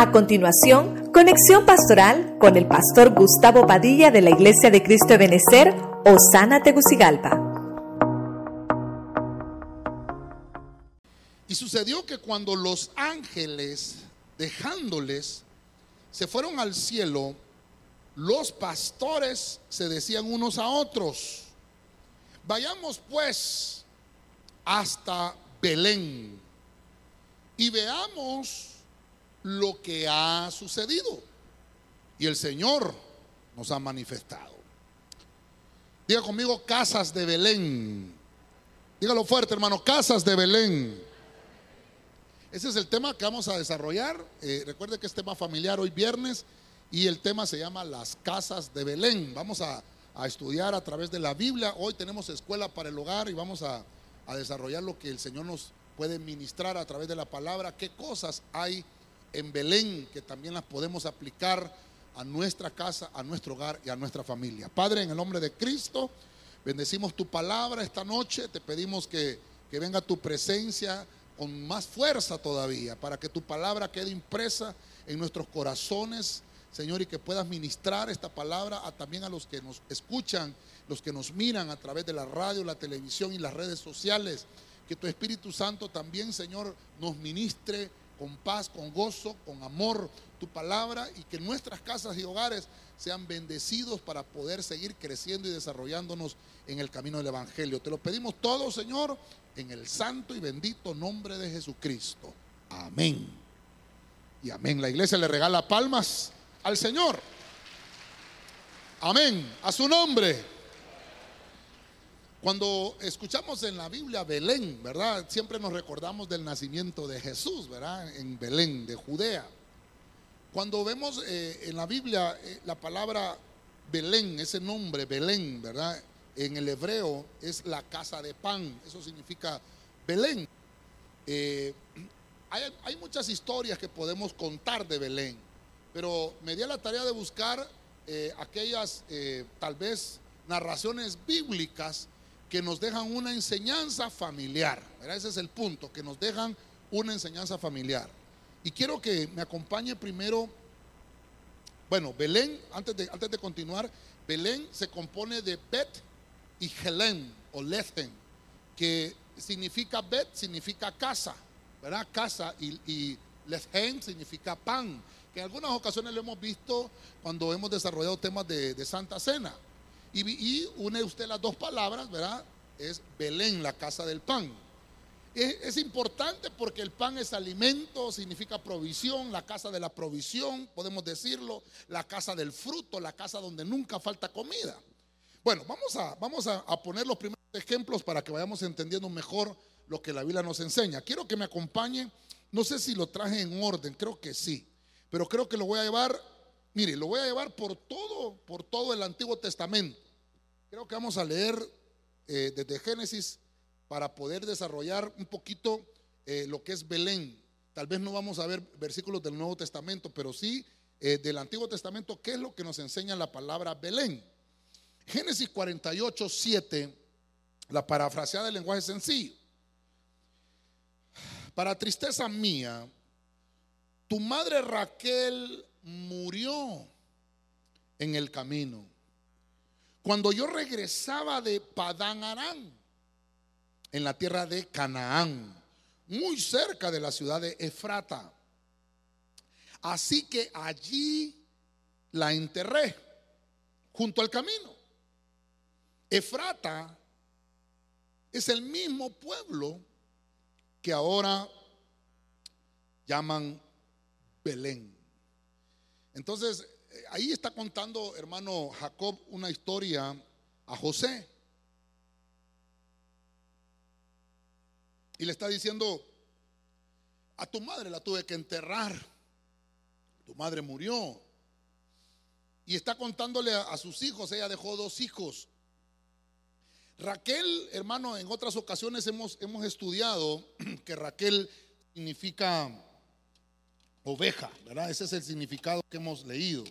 A continuación, conexión pastoral con el pastor Gustavo Padilla de la Iglesia de Cristo de Benecer, Osana Tegucigalpa. Y sucedió que cuando los ángeles, dejándoles, se fueron al cielo, los pastores se decían unos a otros, vayamos pues hasta Belén y veamos lo que ha sucedido. Y el Señor nos ha manifestado. Diga conmigo, casas de Belén. Dígalo fuerte, hermano, casas de Belén. Ese es el tema que vamos a desarrollar. Eh, recuerde que es tema familiar hoy viernes y el tema se llama las casas de Belén. Vamos a, estudiar a través de la Biblia. Hoy tenemos escuela para el hogar y vamos a, a desarrollar lo que el Señor nos puede ministrar a través de la palabra. ¿Qué cosas hay? En Belén que también las podemos aplicar a nuestra casa, a nuestro hogar y a nuestra familia. Padre, en el nombre de Cristo, bendecimos tu palabra esta noche, te pedimos que, que venga tu presencia con más fuerza todavía, para que tu palabra quede impresa en nuestros corazones, Señor, y que puedas ministrar esta palabra también a los que nos escuchan, los que nos miran a través de la radio, la televisión y las redes sociales. Que tu Espíritu Santo también, Señor, nos ministre con paz, con gozo, con amor tu palabra y que nuestras casas y hogares sean bendecidos para poder seguir creciendo y desarrollándonos en el camino del Evangelio. Te lo pedimos todo, Señor, en el santo y bendito nombre de Jesucristo. Amén. Y amén. La iglesia le regala palmas al Señor. Amén. A su nombre. Cuando escuchamos en la Biblia Belén, ¿verdad? Siempre nos recordamos del nacimiento de Jesús, ¿verdad? En Belén, de Judea. Cuando vemos eh, en la Biblia eh, la palabra Belén, ese nombre Belén, ¿verdad? En el hebreo es la casa de pan, eso significa Belén. Eh, hay, muchas historias que podemos contar de Belén, pero me di la tarea de buscar aquellas tal vez narraciones bíblicas que nos dejan una enseñanza familiar. Ese es el punto, que nos dejan una enseñanza familiar. Y quiero que me acompañe primero, bueno, Belén, antes de, antes de continuar, Belén se compone de Bet y Helen o Lethen, que significa Bet, significa casa, ¿verdad? Casa y, y significa pan, que en algunas ocasiones lo hemos visto cuando hemos desarrollado temas de, de Santa Cena. Y, une usted las dos palabras, ¿verdad? Es Belén, la casa del pan. Es, importante porque el pan es alimento, significa provisión, la casa de la provisión, podemos decirlo, la casa del fruto, la casa donde nunca falta comida. Bueno, vamos a, vamos a, a poner los primeros ejemplos para que vayamos entendiendo mejor lo que la Biblia nos enseña. Quiero que me acompañe, no sé si lo traje en orden, creo que sí, pero creo que lo voy a llevar Mire, lo voy a llevar por todo, por todo el Antiguo Testamento. Creo que vamos a leer eh, desde Génesis para poder desarrollar un poquito eh, lo que es Belén. Tal vez no vamos a ver versículos del Nuevo Testamento, pero sí eh, del Antiguo Testamento, ¿qué es lo que nos enseña la palabra Belén? Génesis 48, 7, la parafraseada del lenguaje sencillo. Para tristeza mía, tu madre Raquel murió en el camino. Cuando yo regresaba de Padán Arán, en la tierra de Canaán, muy cerca de la ciudad de Efrata. Así que allí la enterré, junto al camino. Efrata es el mismo pueblo que ahora llaman Belén. Entonces, eh, ahí está contando, hermano Jacob, una historia a José. Y le está diciendo, a tu madre la tuve que enterrar. Tu madre murió. Y está contándole a, sus hijos, ella dejó dos hijos. Raquel, hermano, en otras ocasiones hemos, hemos estudiado que Raquel significa oveja, ¿verdad? Ese es el significado que hemos leído.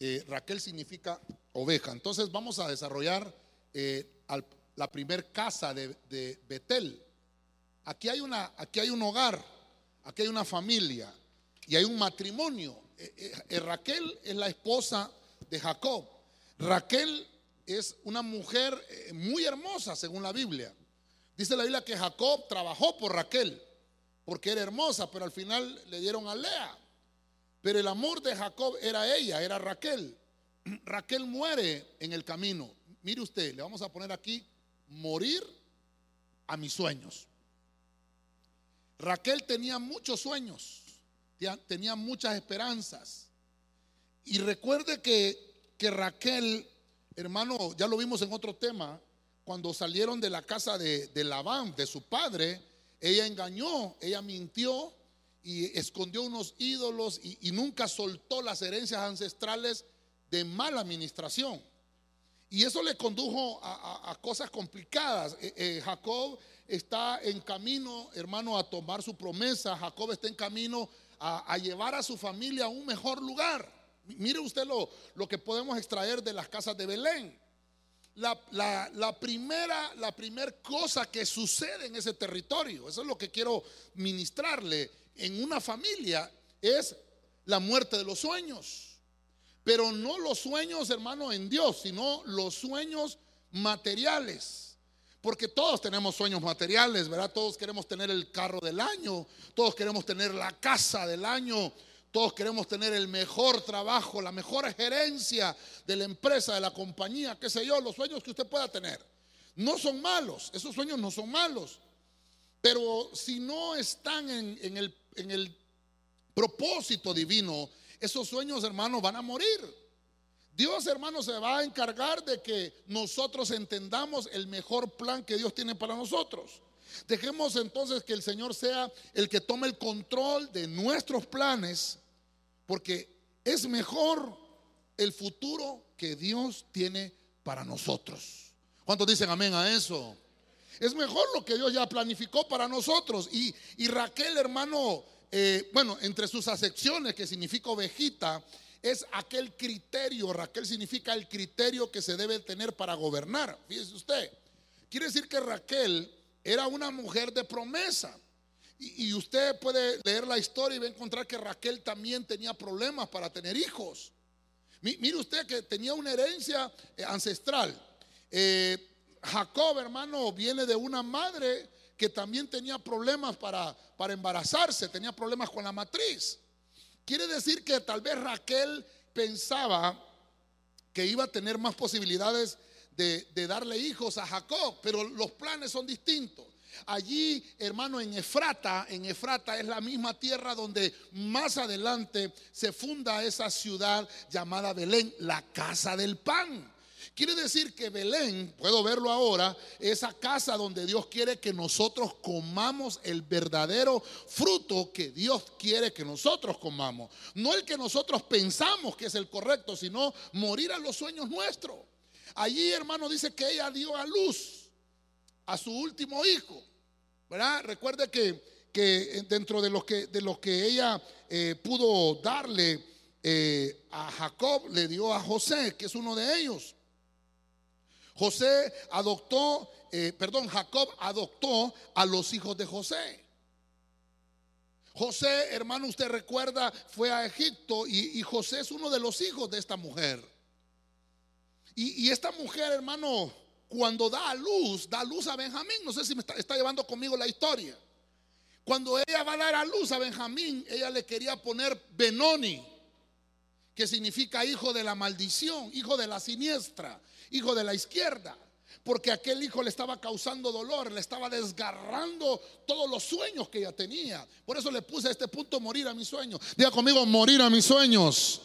Eh, Raquel significa oveja. Entonces vamos a desarrollar eh, la primer casa de, Betel. Aquí hay, una, aquí hay un hogar, aquí hay una familia. y hay un matrimonio. Eh, Raquel es la esposa de Jacob. Raquel es una mujer muy hermosa según la Biblia. Dice la Biblia que Jacob trabajó por Raquel porque era hermosa, pero al final le dieron a Lea. Pero el amor de Jacob era ella, era Raquel. Raquel muere en el camino. Mire usted, le vamos a poner aquí morir a mis sueños. Raquel tenía muchos sueños, tenía muchas esperanzas. Y recuerde que, que Raquel, hermano, ya lo vimos en otro tema, cuando salieron de la casa de, de Labán, de su padre, ella engañó, ella mintió y escondió unos ídolos y, nunca soltó las herencias ancestrales de mala administración. Y eso le condujo a, cosas complicadas. Eh, eh, Jacob está en camino, hermano, a tomar su promesa. Jacob está en camino a, llevar a su familia a un mejor lugar. Mire usted lo, lo que podemos extraer de las casas de Belén la, primera, la primera cosa que sucede en ese territorio, eso es lo que quiero ministrarle en una familia, es la muerte de los sueños. Pero no los sueños, hermano, en Dios, sino los sueños materiales. Porque todos tenemos sueños materiales, ¿verdad? Todos queremos tener el carro del año, todos queremos tener la casa del año, todos queremos tener el mejor trabajo, la mejor gerencia de la empresa, de la compañía, qué sé yo, los sueños que usted pueda tener. No son malos, esos sueños no son malos. Pero si no están en, el, el propósito divino, esos sueños, hermanos, van a morir. Dios, hermanos, se va a encargar de que nosotros entendamos el mejor plan que Dios tiene para nosotros. Dejemos entonces que el Señor sea el que tome el control de nuestros planes porque es mejor el futuro que Dios tiene para nosotros. ¿Cuántos dicen amén a eso? Es mejor lo que Dios ya planificó para nosotros. Y, Raquel, hermano, eh, bueno, entre sus acepciones, que significa ovejita, es aquel criterio, Raquel significa el criterio que se debe tener para gobernar. Fíjese usted, quiere decir que Raquel era una mujer de promesa. Y, usted puede leer la historia y va a encontrar que Raquel también tenía problemas para tener hijos. Mire usted que tenía una herencia eh, ancestral. Eh, Jacob, hermano, viene de una madre que también tenía problemas para, para embarazarse, tenía problemas con la matriz. Quiere decir que tal vez Raquel pensaba que iba a tener más posibilidades de, de darle hijos a Jacob, pero los planes son distintos. Allí, hermano, en Efrata, en Efrata es la misma tierra donde más adelante se funda esa ciudad llamada Belén, la casa del pan. Quiere decir que Belén, puedo verlo ahora, esa casa donde Dios quiere que nosotros comamos el verdadero fruto que Dios quiere que nosotros comamos. No el que nosotros pensamos que es el correcto, sino morir a los sueños nuestros. Allí, hermano, dice que ella dio a luz a su último hijo. ¿Verdad? Recuerde que, que dentro de lo que, de que ella eh, pudo darle eh, a Jacob, le dio a José, que es uno de ellos. José adoptó, eh, perdón, Jacob adoptó a los hijos de José. José, hermano, usted recuerda, fue a Egipto y, José es uno de los hijos de esta mujer. Y, y esta mujer, hermano, cuando da a luz, da a luz a Benjamín. No sé si me está, llevando conmigo la historia. Cuando ella va a dar a luz a Benjamín, ella le quería poner Benoni, que significa hijo de la maldición, hijo de la siniestra, hijo de la izquierda. Porque aquel hijo le estaba causando dolor, le estaba desgarrando todos los sueños que ella tenía. Por eso le puse a este punto morir a mis sueños. Diga conmigo, morir a mis sueños.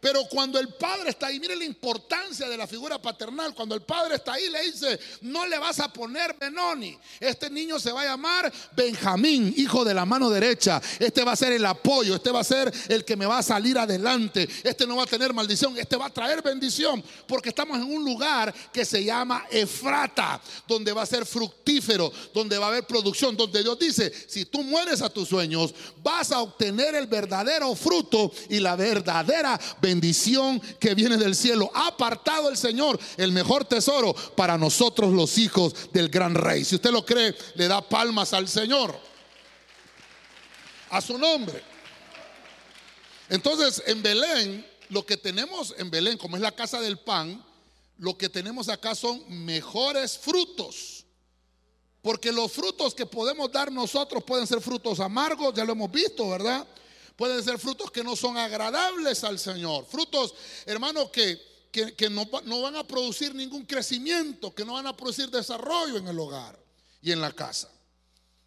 Pero cuando el padre está ahí, mire la importancia de la figura paternal. Cuando el padre está ahí, le dice: No le vas a poner Benoni. Este niño se va a llamar Benjamín, hijo de la mano derecha. Este va a ser el apoyo. Este va a ser el que me va a salir adelante. Este no va a tener maldición. Este va a traer bendición. Porque estamos en un lugar que se llama Efrata, donde va a ser fructífero, donde va a haber producción. Donde Dios dice: Si tú mueres a tus sueños, vas a obtener el verdadero fruto y la verdadera bendición bendición que viene del cielo. Ha apartado el Señor el mejor tesoro para nosotros los hijos del gran rey. Si usted lo cree, le da palmas al Señor. A su nombre. Entonces, en Belén, lo que tenemos en Belén, como es la casa del pan, lo que tenemos acá son mejores frutos. Porque los frutos que podemos dar nosotros pueden ser frutos amargos, ya lo hemos visto, ¿verdad? Pueden ser frutos que no son agradables al Señor. Frutos, hermano, que, que, no, no van a producir ningún crecimiento, que no van a producir desarrollo en el hogar y en la casa.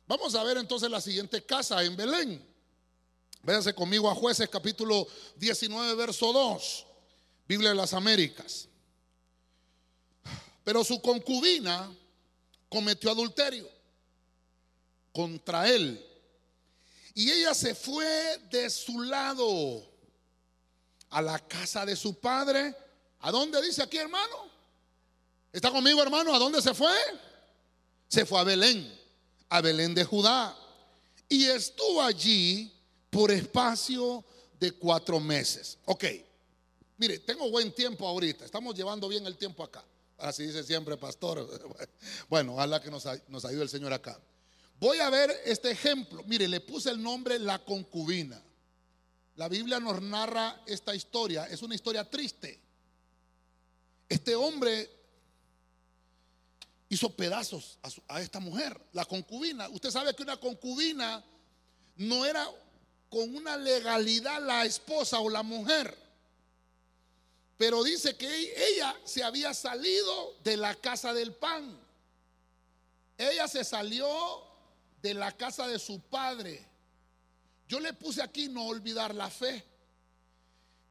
Vamos a ver entonces la siguiente casa en Belén. Véanse conmigo a jueces capítulo 19, verso 2, Biblia de las Américas. Pero su concubina cometió adulterio contra él. Y ella se fue de su lado a la casa de su padre. ¿A dónde dice aquí, hermano? ¿Está conmigo, hermano? ¿A dónde se fue? Se fue a Belén, a Belén de Judá. Y estuvo allí por espacio de cuatro meses. Ok, mire, tengo buen tiempo ahorita. Estamos llevando bien el tiempo acá. Así dice siempre, pastor. Bueno, ojalá que nos, nos ayude el Señor acá. Voy a ver este ejemplo. Mire, le puse el nombre La concubina. La Biblia nos narra esta historia. Es una historia triste. Este hombre hizo pedazos a, a, esta mujer, la concubina. Usted sabe que una concubina no era con una legalidad la esposa o la mujer. Pero dice que ella se había salido de la casa del pan. Ella se salió de la casa de su padre. Yo le puse aquí no olvidar la fe.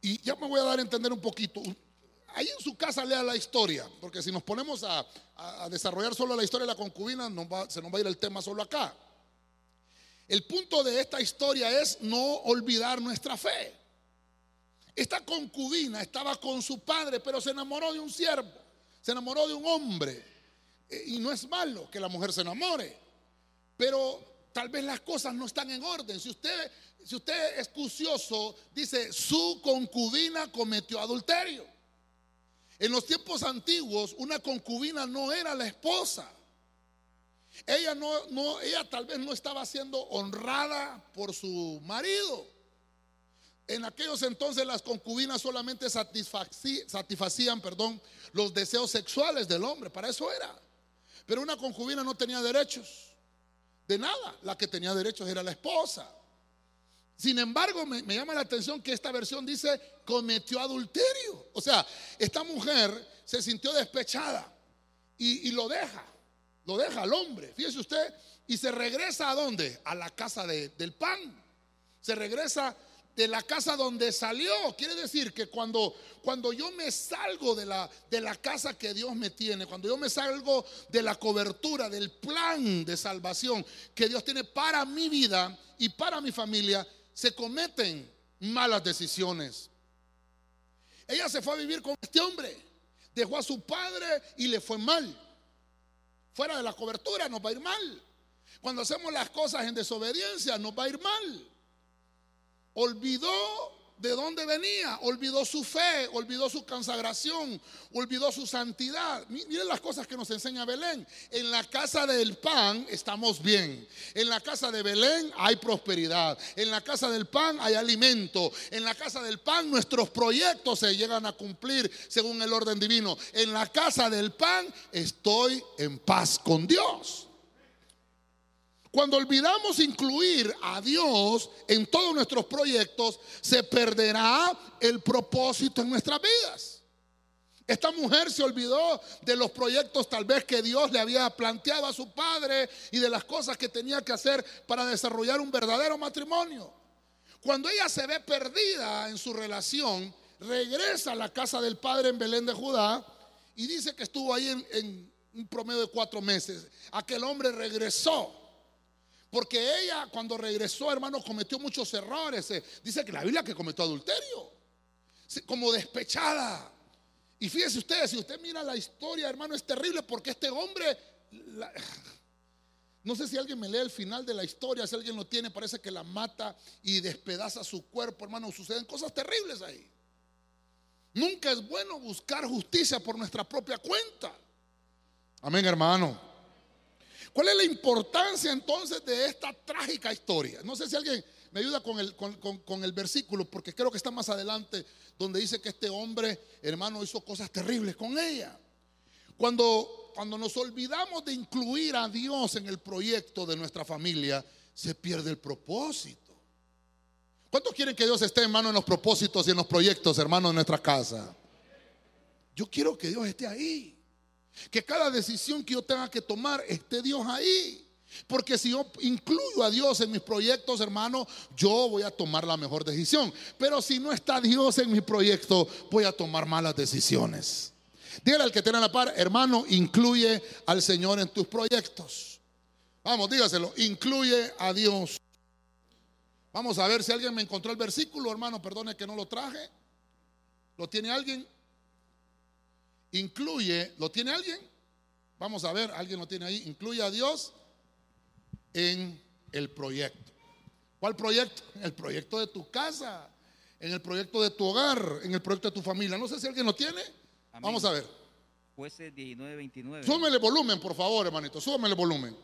Y ya me voy a dar a entender un poquito. Ahí en su casa lea la historia, porque si nos ponemos a, desarrollar solo la historia de la concubina, se nos va a ir el tema solo acá. El punto de esta historia es no olvidar nuestra fe. Esta concubina estaba con su padre, pero se enamoró de un siervo, se enamoró de un hombre. Eh, y no es malo que la mujer se enamore, pero tal vez las cosas no están en orden. Si usted, si usted es cucioso, dice, su concubina cometió adulterio. En los tiempos antiguos, una concubina no era la esposa. Ella no, no, ella tal vez no estaba siendo honrada por su marido. En aquellos entonces las concubinas solamente satisfacían, perdón, los deseos sexuales del hombre, para eso era. Pero una concubina no tenía derechos de nada, la que tenía derechos era la esposa. Sin embargo, me, llama la atención que esta versión dice cometió adulterio. O sea, esta mujer se sintió despechada y, lo deja, lo deja al hombre, fíjese usted, y se regresa a dónde? A la casa del pan. Se regresa de la casa donde salió. Quiere decir que cuando, cuando yo me salgo de la, de la casa que Dios me tiene, cuando yo me salgo de la cobertura, del plan de salvación que Dios tiene para mi vida y para mi familia, se cometen malas decisiones. Ella se fue a vivir con este hombre, dejó a su padre y le fue mal. Fuera de la cobertura nos va a ir mal. Cuando hacemos las cosas en desobediencia nos va a ir mal olvidó de dónde venía, olvidó su fe, olvidó su consagración, olvidó su santidad. Miren las cosas que nos enseña Belén. En la casa del pan estamos bien. En la casa de Belén hay prosperidad. En la casa del pan hay alimento. En la casa del pan nuestros proyectos se llegan a cumplir según el orden divino. En la casa del pan estoy en paz con Dios. Cuando olvidamos incluir a Dios en todos nuestros proyectos, se perderá el propósito en nuestras vidas. Esta mujer se olvidó de los proyectos tal vez que Dios le había planteado a su padre y de las cosas que tenía que hacer para desarrollar un verdadero matrimonio. Cuando ella se ve perdida en su relación, regresa a la casa del padre en Belén de Judá y dice que estuvo ahí en, un promedio de cuatro meses. Aquel hombre regresó porque ella cuando regresó, hermano, cometió muchos errores. Eh, dice que la Biblia que cometió adulterio. Como despechada. Y fíjese ustedes, si usted mira la historia, hermano, es terrible porque este hombre... no sé si alguien me lee el final de la historia, si alguien lo tiene, parece que la mata y despedaza su cuerpo, hermano. Suceden cosas terribles ahí. Nunca es bueno buscar justicia por nuestra propia cuenta. Amén, hermano. ¿Cuál es la importancia entonces de esta trágica historia? No sé si alguien me ayuda con el, con, con el versículo, porque creo que está más adelante, donde dice que este hombre, hermano, hizo cosas terribles con ella. Cuando, cuando nos olvidamos de incluir a Dios en el proyecto de nuestra familia, se pierde el propósito. ¿Cuántos quieren que Dios esté, hermano, en los propósitos y en los proyectos, hermano, de nuestra casa? Yo quiero que Dios esté ahí. Que cada decisión que yo tenga que tomar esté Dios ahí. Porque si yo incluyo a Dios en mis proyectos, hermano, yo voy a tomar la mejor decisión. Pero si no está Dios en mi proyecto, voy a tomar malas decisiones. Dígale al que tiene la par, hermano, incluye al Señor en tus proyectos. Vamos, dígaselo, incluye a Dios. Vamos a ver si alguien me encontró el versículo, hermano, perdone que no lo traje. ¿Lo tiene alguien? Incluye, ¿lo tiene alguien? Vamos a ver, alguien lo tiene ahí. Incluye a Dios en el proyecto. ¿Cuál proyecto? El proyecto de tu casa, en el proyecto de tu hogar, en el proyecto de tu familia. No sé si alguien lo tiene. Vamos a ver. Jueces 19:29. Súbeme el volumen, por favor, hermanito. Súbeme el volumen.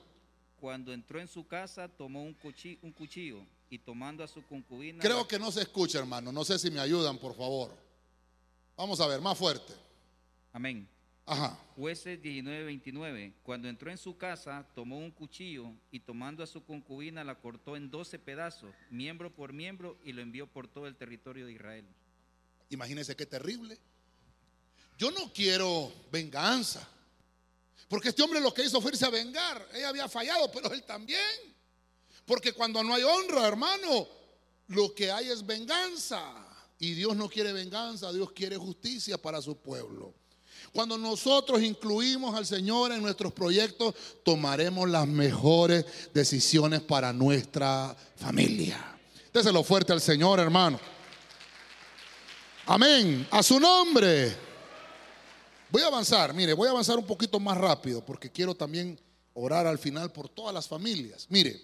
Cuando entró en su casa, tomó un cuchillo, un cuchillo y tomando a su concubina. Creo que no se escucha, hermano. No sé si me ayudan, por favor. Vamos a ver, más fuerte. Amén. Ajá. Jueces 19:29. Cuando entró en su casa, tomó un cuchillo y tomando a su concubina la cortó en 12 pedazos, miembro por miembro, y lo envió por todo el territorio de Israel. Imagínense qué terrible. Yo no quiero venganza. Porque este hombre lo que hizo fue irse a vengar. Ella había fallado, pero él también. Porque cuando no hay honra, hermano, lo que hay es venganza. Y Dios no quiere venganza, Dios quiere justicia para su pueblo. Cuando nosotros incluimos al Señor en nuestros proyectos, tomaremos las mejores decisiones para nuestra familia. Déselo fuerte al Señor, hermano. Amén. A su nombre. Voy a avanzar, mire, voy a avanzar un poquito más rápido porque quiero también orar al final por todas las familias. Mire,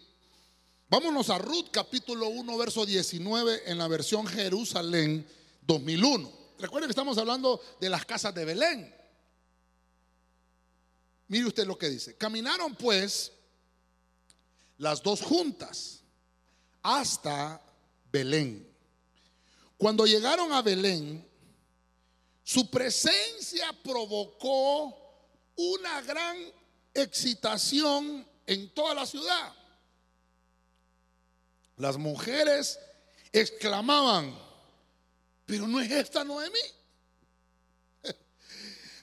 vámonos a Ruth capítulo 1, verso 19 en la versión Jerusalén 2001. Recuerden que estamos hablando de las casas de Belén. Mire usted lo que dice. Caminaron pues las dos juntas hasta Belén. Cuando llegaron a Belén, su presencia provocó una gran excitación en toda la ciudad. Las mujeres exclamaban, pero no es esta Noemí.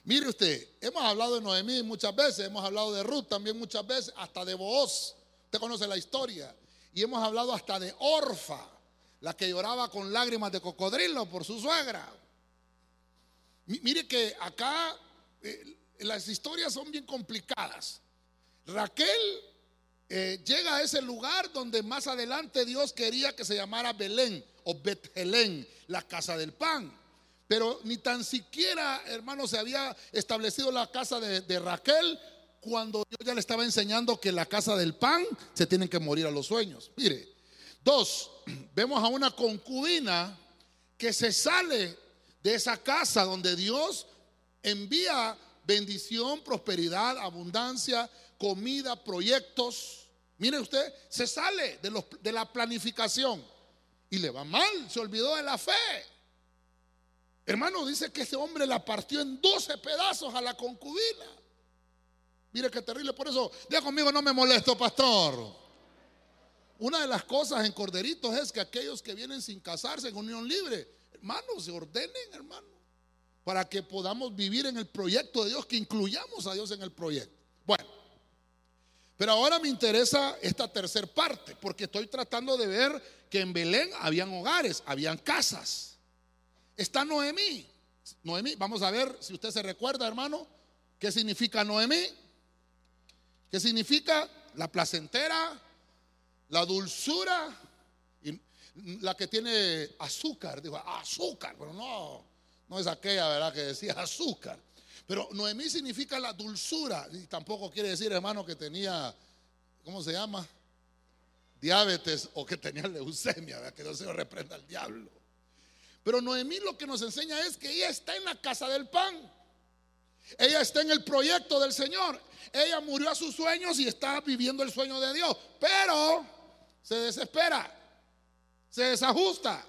Mire usted, hemos hablado de Noemí muchas veces, hemos hablado de Ruth también muchas veces, hasta de Booz, usted conoce la historia, y hemos hablado hasta de Orfa, la que lloraba con lágrimas de cocodrilo por su suegra. Mire que acá eh, las historias son bien complicadas. Raquel eh, llega a ese lugar donde más adelante Dios quería que se llamara Belén o Bethelén, la casa del pan. Pero ni tan siquiera, hermano, se había establecido la casa de, de Raquel cuando Dios ya le estaba enseñando que la casa del pan se tienen que morir a los sueños. Mire, dos, vemos a una concubina que se sale de esa casa donde Dios envía bendición, prosperidad, abundancia, comida, proyectos. Mire usted, se sale de, de la planificación y le va mal, se olvidó de la fe. Hermano, dice que ese hombre la partió en 12 pedazos a la concubina. Mire qué terrible, por eso, diga conmigo, no me molesto, pastor. Una de las cosas en Corderitos es que aquellos que vienen sin casarse en unión libre, hermanos, se ordenen, hermano, para que podamos vivir en el proyecto de Dios, que incluyamos a Dios en el proyecto. Bueno, pero ahora me interesa esta tercera parte, porque estoy tratando de ver que en Belén habían hogares, habían casas. Está Noemí. Noemí, vamos a ver si usted se recuerda, hermano, qué significa Noemí. ¿Qué significa? La placentera, la dulzura, la que tiene azúcar, dijo, azúcar, pero no, no es aquella, ¿verdad? Que decía azúcar. Pero Noemí significa la dulzura, y tampoco quiere decir, hermano, que tenía, ¿cómo se llama? Diabetes o que tenía leucemia, que no se lo reprenda al diablo. Pero Noemí lo que nos enseña es que ella está en la casa del pan. Ella está en el proyecto del Señor. Ella murió a sus sueños y está viviendo el sueño de Dios. Pero se desespera, se desajusta.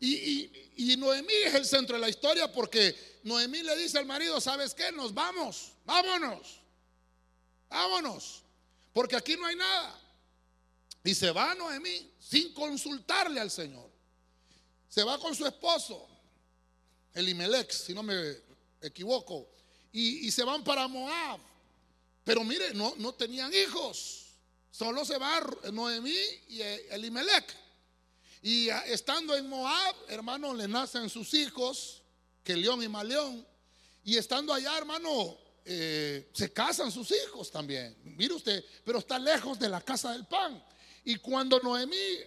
Y, y, Noemí es el centro de la historia porque Noemí le dice al marido, ¿sabes qué? Nos vamos, vámonos, vámonos, porque aquí no hay nada. Y se va Noemí sin consultarle al Señor. Se va con su esposo, Elimelech, si no me equivoco, y, y se van para Moab. Pero mire, no, no tenían hijos. Solo se va Noemí y Elimelech. Y estando en Moab, hermano, le nacen sus hijos, que León y Maleón. Y estando allá, hermano, eh, se casan sus hijos también. Mire usted, pero está lejos de la casa del pan. Y cuando Noemí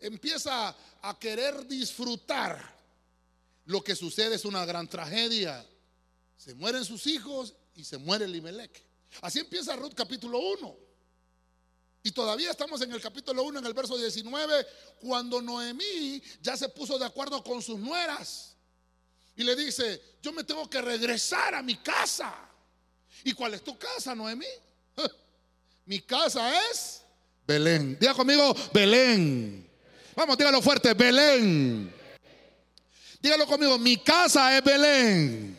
empieza a querer disfrutar, lo que sucede es una gran tragedia. Se mueren sus hijos y se muere Elimelech. Así empieza Ruth capítulo 1. Y todavía estamos en el capítulo 1, en el verso 19, cuando Noemí ya se puso de acuerdo con sus nueras. Y le dice, yo me tengo que regresar a mi casa. ¿Y cuál es tu casa, Noemí? Mi casa es Belén. Diga conmigo, Belén. Vamos, dígalo fuerte, Belén. Dígalo conmigo, mi casa es Belén.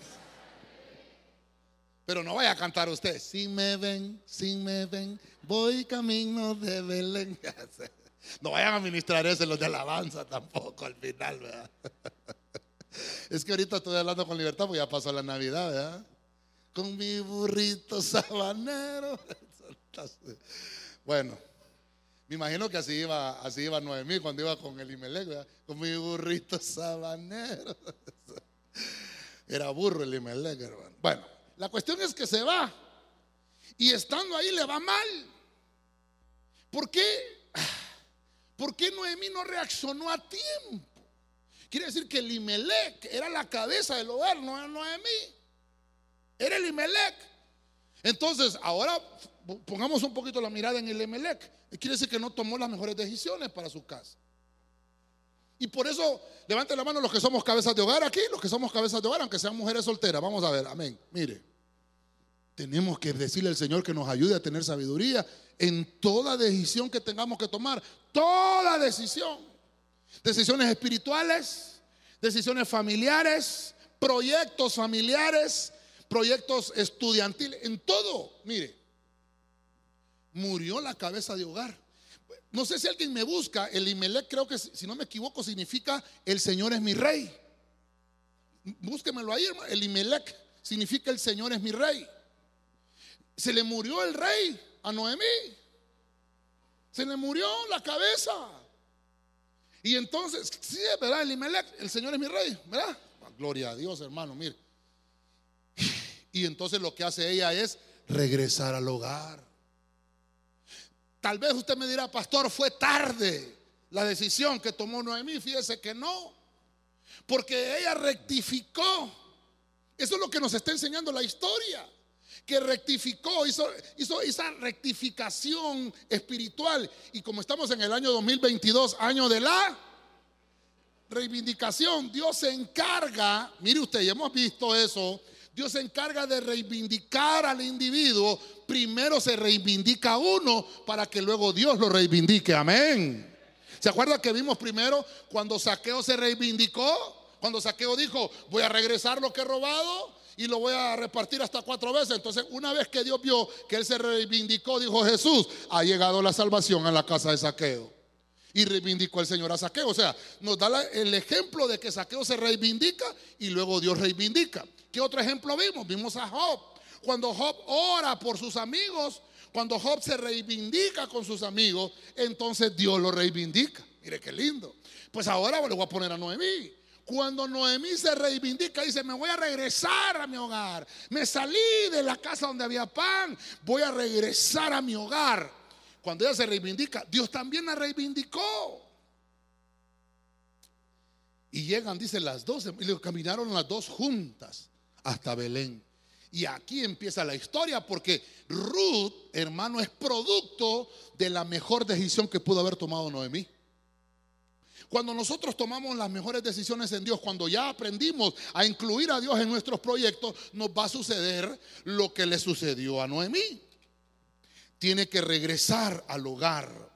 Pero no vaya a cantar usted. Si me ven, si me ven, voy camino de Belén. No vayan a ministrar eso los de alabanza tampoco al final, ¿verdad? Es que ahorita estoy hablando con libertad porque ya pasó la Navidad, ¿verdad? Con mi burrito sabanero. Bueno, me imagino que así iba, así iba Noemí cuando iba con el Imelec. Con mi burrito sabanero. Era burro el Imelec, hermano. Bueno. La cuestión es que se va. Y estando ahí le va mal. ¿Por qué? ¿Por qué Noemí no reaccionó a tiempo? Quiere decir que el Imelec era la cabeza del hogar, no era Noemí. Era el Imelec. Entonces, ahora pongamos un poquito la mirada en el Imelec. Quiere decir que no tomó las mejores decisiones para su casa. Y por eso, levanten la mano los que somos cabezas de hogar aquí, los que somos cabezas de hogar, aunque sean mujeres solteras. Vamos a ver, amén. Mire, tenemos que decirle al Señor que nos ayude a tener sabiduría en toda decisión que tengamos que tomar. Toda decisión. Decisiones espirituales, decisiones familiares, proyectos familiares, proyectos estudiantiles, en todo. Mire, murió la cabeza de hogar. No sé si alguien me busca, el Imelec creo que si no me equivoco significa el Señor es mi rey. Búsquemelo ahí, hermano. El Imelec significa el Señor es mi rey. Se le murió el rey a Noemí. Se le murió la cabeza. Y entonces, sí, ¿verdad? El Imelec, el Señor es mi rey, ¿verdad? Gloria a Dios, hermano, mire. Y entonces lo que hace ella es regresar al hogar. Tal vez usted me dirá, pastor, fue tarde la decisión que tomó Noemí. Fíjese que no, porque ella rectificó. Eso es lo que nos está enseñando la historia. Que rectificó, hizo, esa rectificación espiritual. Y como estamos en el año 2022, año de la reivindicación, Dios se encarga, mire usted, ya hemos visto eso, Dios se encarga de reivindicar al individuo. Primero se reivindica uno para que luego Dios lo reivindique. Amén. ¿Se acuerda que vimos primero cuando Saqueo se reivindicó? Cuando Saqueo dijo, voy a regresar lo que he robado y lo voy a repartir hasta cuatro veces. Entonces, una vez que Dios vio que él se reivindicó, dijo Jesús, ha llegado la salvación a la casa de Saqueo. Y reivindicó el Señor a Saqueo. O sea, nos da el ejemplo de que Saqueo se reivindica y luego Dios reivindica. ¿Qué otro ejemplo vimos? Vimos a Job. Cuando Job ora por sus amigos, cuando Job se reivindica con sus amigos, entonces Dios lo reivindica. Mire qué lindo. Pues ahora le voy a poner a Noemí. Cuando Noemí se reivindica, dice, me voy a regresar a mi hogar. Me salí de la casa donde había pan, voy a regresar a mi hogar. Cuando ella se reivindica, Dios también la reivindicó. Y llegan, dice, las dos, y caminaron las dos juntas hasta Belén. Y aquí empieza la historia porque Ruth, hermano, es producto de la mejor decisión que pudo haber tomado Noemí. Cuando nosotros tomamos las mejores decisiones en Dios, cuando ya aprendimos a incluir a Dios en nuestros proyectos, nos va a suceder lo que le sucedió a Noemí. Tiene que regresar al hogar.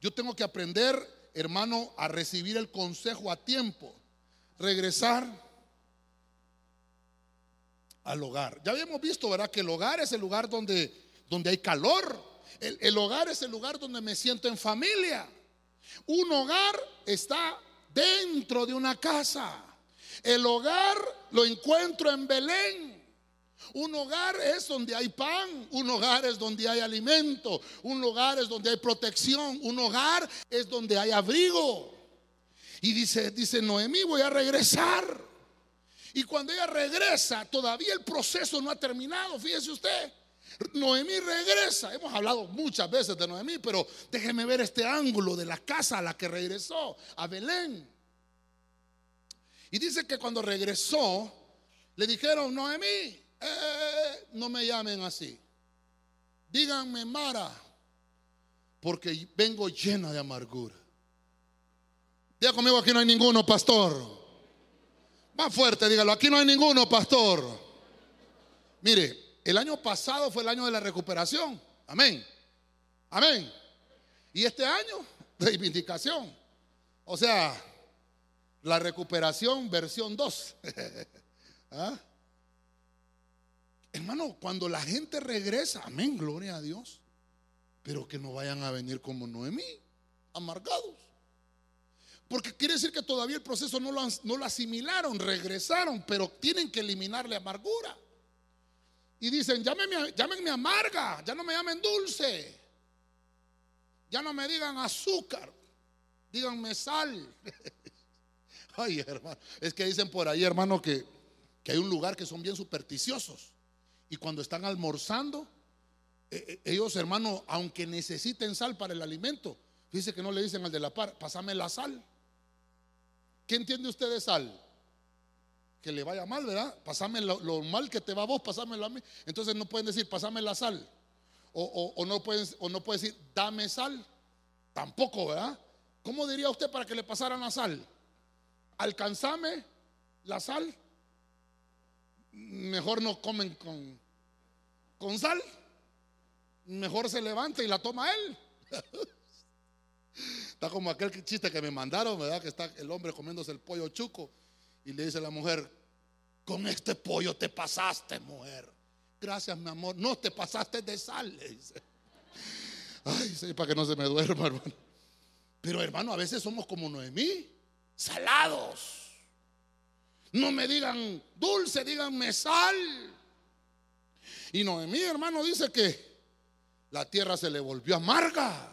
Yo tengo que aprender, hermano, a recibir el consejo a tiempo. Regresar al hogar. Ya habíamos visto, ¿verdad? Que el hogar es el lugar donde, donde hay calor. El, el hogar es el lugar donde me siento en familia. Un hogar está dentro de una casa. El hogar lo encuentro en Belén. Un hogar es donde hay pan, un hogar es donde hay alimento, un hogar es donde hay protección, un hogar es donde hay abrigo. Y dice, dice Noemí, voy a regresar. Y cuando ella regresa, todavía el proceso no ha terminado, fíjese usted. Noemí regresa. Hemos hablado muchas veces de Noemí, pero déjeme ver este ángulo de la casa a la que regresó, a Belén. Y dice que cuando regresó, le dijeron, Noemí, eh, eh, eh, no me llamen así. Díganme Mara, porque vengo llena de amargura. Diga conmigo, aquí no hay ninguno, pastor. Más fuerte, dígalo, aquí no hay ninguno, pastor. Mire, el año pasado fue el año de la recuperación. Amén. Amén. Y este año, reivindicación. O sea, la recuperación versión 2. ¿Ah? Hermano, cuando la gente regresa, amén, gloria a Dios. Pero que no vayan a venir como Noemí, amargados. Porque quiere decir que todavía el proceso no lo, no lo asimilaron, regresaron, pero tienen que eliminarle amargura. Y dicen, llámenme, llámenme amarga, ya no me llamen dulce. Ya no me digan azúcar, díganme sal. Ay, hermano, es que dicen por ahí, hermano, que, que hay un lugar que son bien supersticiosos. Y cuando están almorzando, eh, eh, ellos, hermano, aunque necesiten sal para el alimento, dice que no le dicen al de la par, pásame la sal. ¿Qué entiende usted de sal? que le vaya mal, ¿verdad? Pasame lo, mal que te va a vos, pasámelo a mí. Entonces no pueden decir, pasame la sal. O, no pueden, o no pueden decir, dame sal. Tampoco, ¿verdad? ¿Cómo diría usted para que le pasaran la sal? Alcanzame la sal. Mejor no comen con, con sal. Mejor se levanta y la toma él. Está como aquel chiste que me mandaron, ¿verdad? Que está el hombre comiéndose el pollo chuco y le dice a la mujer, con este pollo te pasaste, mujer. Gracias, mi amor. No te pasaste de sal, le dice. Ay, para que no se me duerma, hermano. Pero hermano, a veces somos como Noemí, salados. No me digan dulce, díganme sal. Y Noemí, hermano, dice que la tierra se le volvió amarga.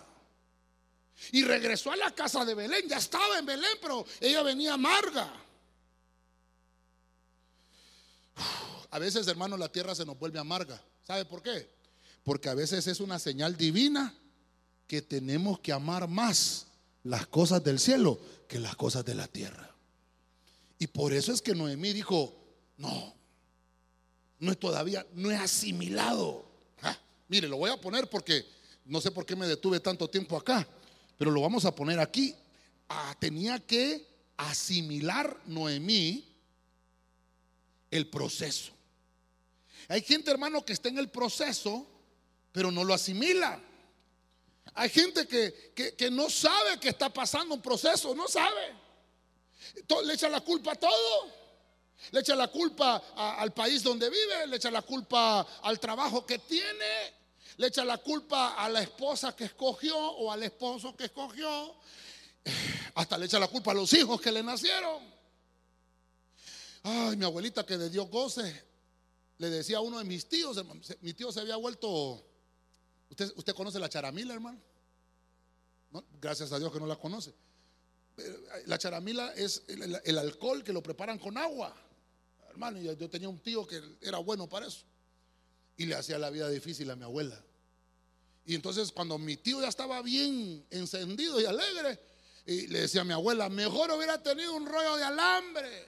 Y regresó a la casa de Belén. Ya estaba en Belén, pero ella venía amarga. A veces, hermano, la tierra se nos vuelve amarga. ¿Sabe por qué? Porque a veces es una señal divina que tenemos que amar más las cosas del cielo que las cosas de la tierra. Y por eso es que Noemí dijo, no, no es todavía, no es asimilado. Ah, mire, lo voy a poner porque no sé por qué me detuve tanto tiempo acá, pero lo vamos a poner aquí. Ah, tenía que asimilar Noemí el proceso. Hay gente, hermano, que está en el proceso, pero no lo asimila. Hay gente que, no sabe que está pasando un proceso, no sabe. Le echa la culpa a todo. Le echa la culpa al país donde vive, le echa la culpa al trabajo que tiene, le echa la culpa a la esposa que escogió o al esposo que escogió, hasta le echa la culpa a los hijos que le nacieron. Ay, mi abuelita que de Dios goce, le decía a uno de mis tíos, mi tío se había vuelto, ¿usted, usted conoce la charamila, hermano? Gracias a Dios que no la conoce. La charamila es el, alcohol que lo preparan con agua. Hermano, yo tenía un tío que era bueno para eso. Y le hacía la vida difícil a mi abuela. Y entonces cuando mi tío ya estaba bien encendido y alegre, y le decía a mi abuela, mejor hubiera tenido un rollo de alambre.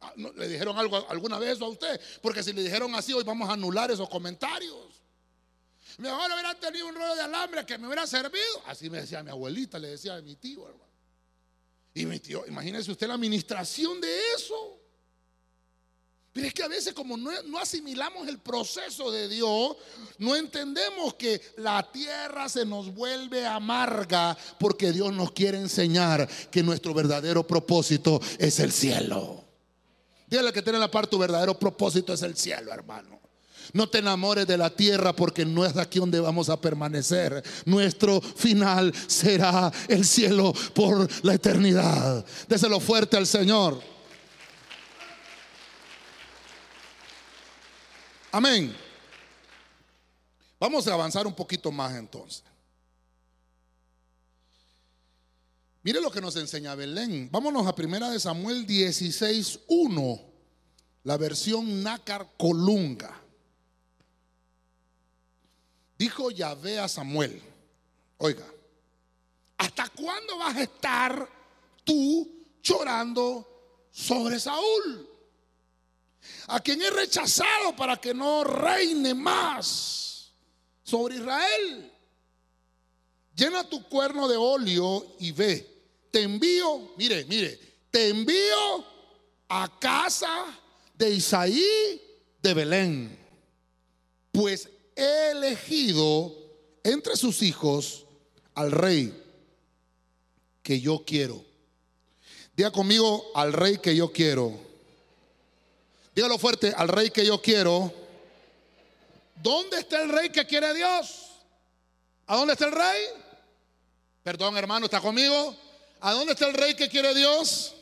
Ah, ¿Le dijeron algo alguna vez a usted? Porque si le dijeron así, hoy vamos a anular esos comentarios. Mejor hubiera tenido un rollo de alambre que me hubiera servido. Así me decía mi abuelita, le decía a mi tío, hermano. Y mi tío, imagínese usted la administración de eso. Pero es que a veces como no, no, asimilamos el proceso de Dios, no entendemos que la tierra se nos vuelve amarga porque Dios nos quiere enseñar que nuestro verdadero propósito es el cielo. Dígale que tiene la parte, tu verdadero propósito es el cielo, hermano. No te enamores de la tierra porque no es aquí donde vamos a permanecer. Nuestro final será el cielo por la eternidad. Déselo fuerte al Señor. Amén. Vamos a avanzar un poquito más entonces. Mire lo que nos enseña Belén. Vámonos a primera de Samuel 16:1, la versión Nácar Colunga. Dijo Yahvé a Samuel, oiga, ¿hasta cuándo vas a estar tú llorando sobre Saúl? A quien he rechazado para que no reine más sobre Israel. Llena tu cuerno de óleo y ve. Te envío, mire, mire, te envío a casa de Isaí de Belén. Pues elegido entre sus hijos al rey que yo quiero. Diga conmigo al rey que yo quiero. Dígalo fuerte, al rey que yo quiero. ¿Dónde está el rey que quiere Dios? ¿A dónde está el rey? Perdón, hermano, ¿está conmigo? ¿A dónde está el rey que quiere Dios?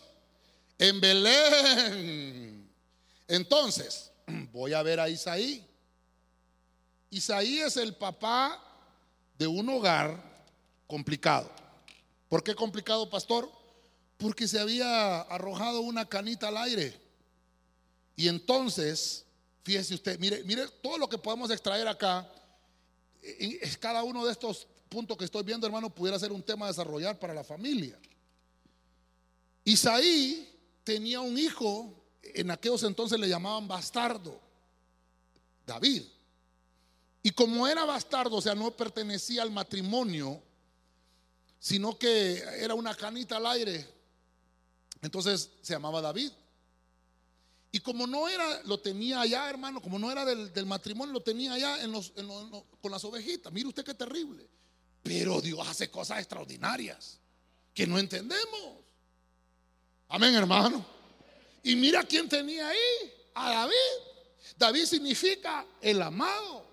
En Belén. Entonces, voy a ver a Isaí. Isaí es el papá de un hogar complicado. ¿Por qué complicado, pastor? Porque se había arrojado una canita al aire. Y entonces, fíjese usted, mire, mire todo lo que podemos extraer acá. Cada uno de estos puntos que estoy viendo, hermano, pudiera ser un tema a desarrollar para la familia. Isaí tenía un hijo, en aquellos entonces le llamaban bastardo, David. Y como era bastardo, o sea, no pertenecía al matrimonio, sino que era una canita al aire, entonces se llamaba David. Y como no era, lo tenía allá, hermano, como no era del, matrimonio, lo tenía allá en los, con las ovejitas. Mire usted qué terrible. Pero Dios hace cosas extraordinarias que no entendemos. Amén, hermano. Y mira quién tenía ahí, a David. David significa el amado.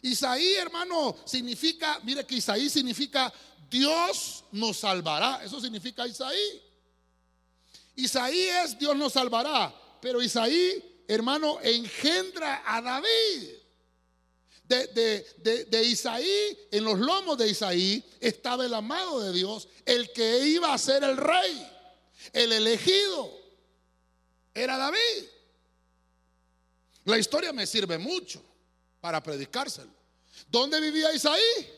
Isaí, hermano, significa, mire que Isaí significa Dios nos salvará. Eso significa Isaí. Isaí es Dios nos salvará. Pero Isaí, hermano, engendra a David. De, de, Isaí, en los lomos de Isaí, estaba el amado de Dios, el que iba a ser el rey, el elegido. Era David. La historia me sirve mucho para predicárselo. ¿Dónde vivía Isaí?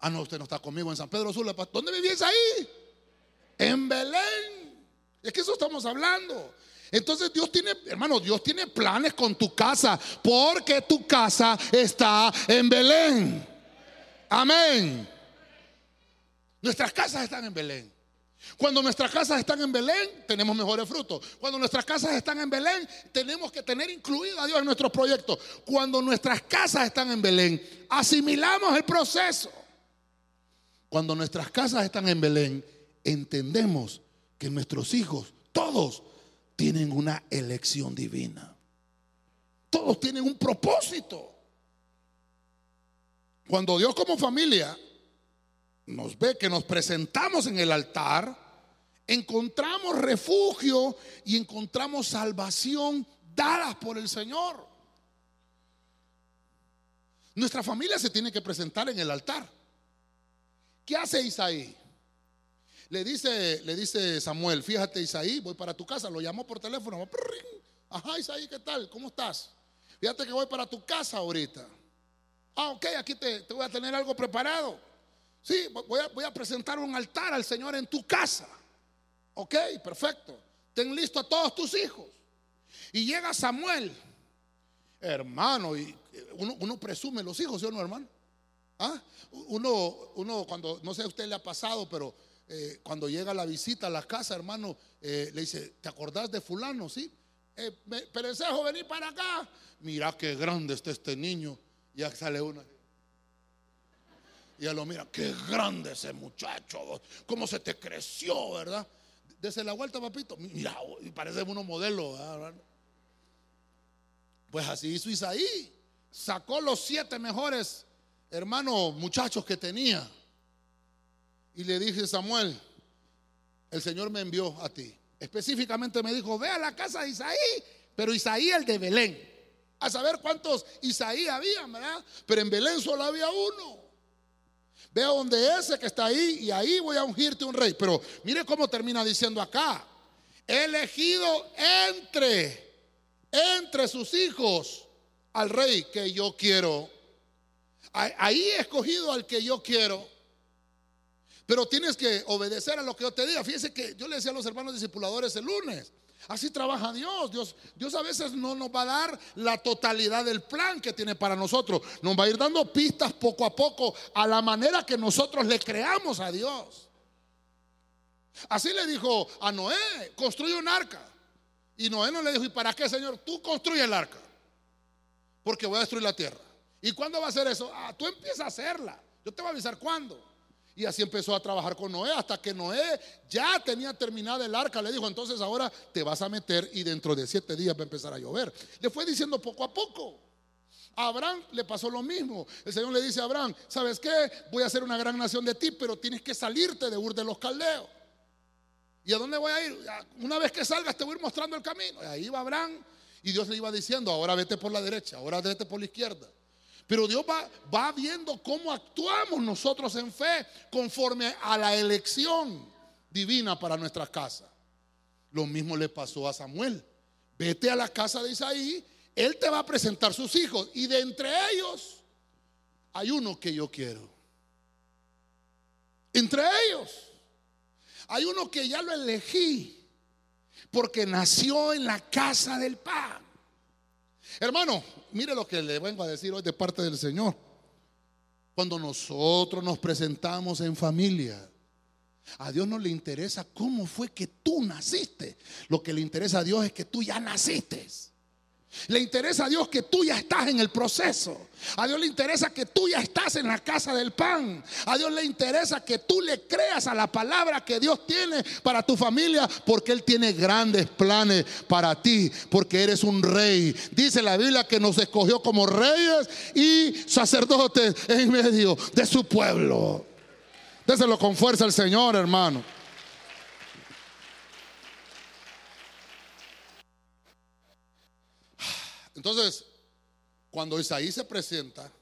Ah, no, usted no está conmigo en San Pedro Sula. ¿Dónde vivía Isaí? En Belén. Es que eso estamos hablando. Entonces Dios tiene, hermano, Dios tiene planes con tu casa porque tu casa está en Belén. Amén. Nuestras casas están en Belén. Cuando nuestras casas están en Belén, tenemos mejores frutos. Cuando nuestras casas están en Belén, tenemos que tener incluido a Dios en nuestros proyectos. Cuando nuestras casas están en Belén, asimilamos el proceso. Cuando nuestras casas están en Belén, entendemos que nuestros hijos, todos, tienen una elección divina. Todos tienen un propósito. Cuando Dios como familia nos ve que nos presentamos en el altar, encontramos refugio y encontramos salvación dadas por el Señor. Nuestra familia se tiene que presentar en el altar. ¿Qué hace Isaí? Le dice, le dice Samuel, fíjate Isaí, voy para tu casa, lo llamó por teléfono. Ajá, Isaí, ¿qué tal? ¿Cómo estás? Fíjate que voy para tu casa ahorita. Ah, ok, aquí te, te voy a tener algo preparado. Sí, voy a, presentar un altar al Señor en tu casa. Ok, perfecto. Ten listo a todos tus hijos. Y llega Samuel. Hermano, y uno, uno presume los hijos, ¿sí o no, hermano? ¿Ah? Uno, uno cuando, no sé a usted le ha pasado, pero eh, cuando llega la visita a la casa, hermano, eh, le dice, ¿te acordás de fulano? Sí. Eh, Perencejo, vení para acá. Mira qué grande está este niño. Ya sale una. Y ya lo mira, qué grande ese muchacho, cómo se te creció, ¿verdad? Dese la vuelta, papito. Mira, parece uno modelo. Pues así hizo Isaí. Sacó los siete mejores, hermanos, muchachos que tenía. Y le dije, Samuel, el Señor me envió a ti. Específicamente me dijo, ve a la casa de Isaí, pero Isaí el de Belén. A saber cuántos Isaí había, ¿verdad? Pero en Belén solo había uno. Ve a donde ese que está ahí y ahí voy a ungirte un rey. Pero mire cómo termina diciendo acá. Elegido entre, entre sus hijos al rey que yo quiero. Ah- Ahí he escogido al que yo quiero. Pero tienes que obedecer a lo que yo te diga. Fíjese que yo le decía a los hermanos discipuladores el lunes. Así trabaja Dios. Dios. Dios a veces no nos va a dar la totalidad del plan que tiene para nosotros. Nos va a ir dando pistas poco a poco a la manera que nosotros le creamos a Dios. Así le dijo a Noé, construye un arca. Y Noé no le dijo, ¿y para qué, Señor? Tú construye el arca. Porque voy a destruir la tierra. ¿Y cuándo va a hacer eso? Ah, tú empiezas a hacerla. Yo te voy a avisar cuándo. Y así empezó a trabajar con Noé hasta que Noé ya tenía terminada el arca. Le dijo, entonces ahora te vas a meter y dentro de siete días va a empezar a llover. Le fue diciendo poco a poco. A Abraham le pasó lo mismo. El Señor le dice a Abraham, ¿sabes qué? Voy a hacer una gran nación de ti, pero tienes que salirte de Ur de los Caldeos. ¿Y a dónde voy a ir? Una vez que salgas te voy a ir mostrando el camino. Y ahí va Abraham y Dios le iba diciendo, ahora vete por la derecha, ahora vete por la izquierda. Pero Dios va, viendo cómo actuamos nosotros en fe conforme a la elección divina para nuestras casas. Lo mismo le pasó a Samuel. Vete a la casa de Isaí, él te va a presentar sus hijos y de entre ellos hay uno que yo quiero. Entre ellos hay uno que ya lo elegí porque nació en la casa del pan. Hermano, mire lo que le vengo a decir hoy de parte del Señor. Cuando nosotros nos presentamos en familia, a Dios no le interesa cómo fue que tú naciste. Lo que le interesa a Dios es que tú ya naciste. Le interesa a Dios que tú ya estás en el proceso. A Dios le interesa que tú ya estás en la casa del pan. A Dios le interesa que tú le creas a la palabra que Dios tiene para tu familia porque Él tiene grandes planes para ti. Porque eres un rey. Dice la Biblia que nos escogió como reyes y sacerdotes en medio de su pueblo. Déselo con fuerza al Señor, hermano. Entonces, cuando Isaí se presenta,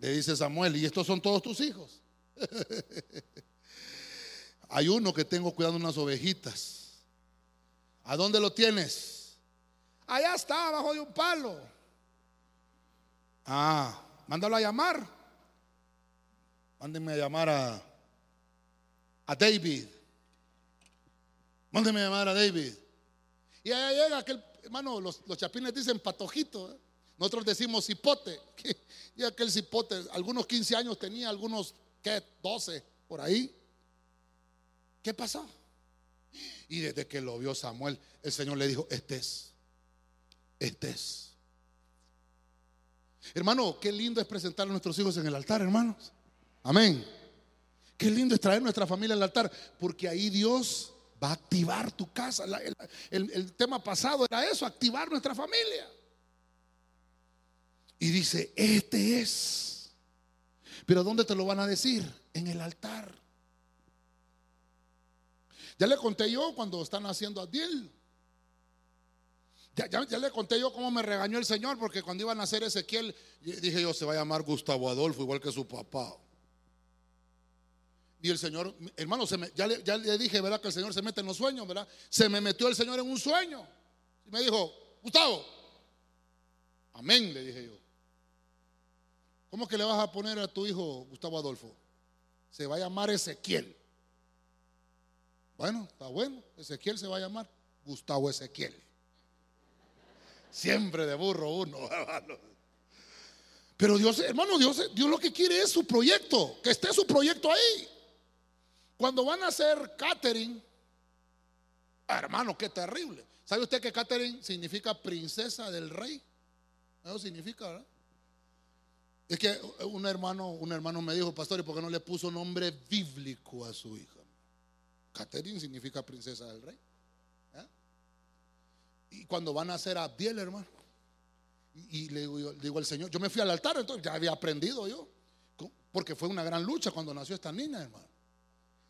le dice Samuel, y estos son todos tus hijos. Hay uno que tengo cuidando unas ovejitas. ¿A dónde lo tienes? Allá está, abajo de un palo. Ah, mándalo a llamar. Mándenme a llamar a, a David. Mándenme a llamar a David. Y allá llega aquel, hermano, los, los chapines dicen patojito. ¿eh? Nosotros decimos cipote. Y aquel cipote, algunos 15 años tenía, algunos, ¿qué? 12, por ahí. ¿Qué pasó? Y desde que lo vio Samuel, el Señor le dijo, este es, este es. Hermano, qué lindo es presentar a nuestros hijos en el altar, hermanos. Amén. Qué lindo es traer nuestra familia al altar, porque ahí Dios va a activar tu casa. El, tema pasado era eso, activar nuestra familia. Y dice, este es. Pero ¿dónde te lo van a decir? En el altar. Ya le conté yo cuando están haciendo Adiel. Ya, ya- le conté yo cómo me regañó el Señor, porque cuando iban a hacer Ezequiel, dije yo, se va a llamar Gustavo Adolfo, igual que su papá. Y el Señor, hermano, ya, le, dije, ¿verdad? Que el Señor se mete en los sueños, ¿verdad? Se me metió el Señor en un sueño. Y me dijo, Gustavo, amén, le dije yo. ¿Cómo que le vas a poner a tu hijo Gustavo Adolfo? Se va a llamar Ezequiel. Bueno, está bueno. Ezequiel se va a llamar Gustavo Ezequiel. Siempre de burro uno. Pero Dios, hermano, Dios, Dios lo que quiere es su proyecto, que esté su proyecto ahí. Cuando van a hacer catering, hermano, qué terrible. ¿Sabe usted que catering significa princesa del rey? Eso significa, ¿verdad? Es que un hermano, un hermano me dijo, pastor, ¿y por qué no le puso nombre bíblico a su hija? Catherine significa princesa del rey. ¿eh? Y cuando van a hacer Abdiel, hermano, y, le, digo, al Señor, yo me fui al altar, entonces ya había aprendido yo, porque fue una gran lucha cuando nació esta niña, hermano.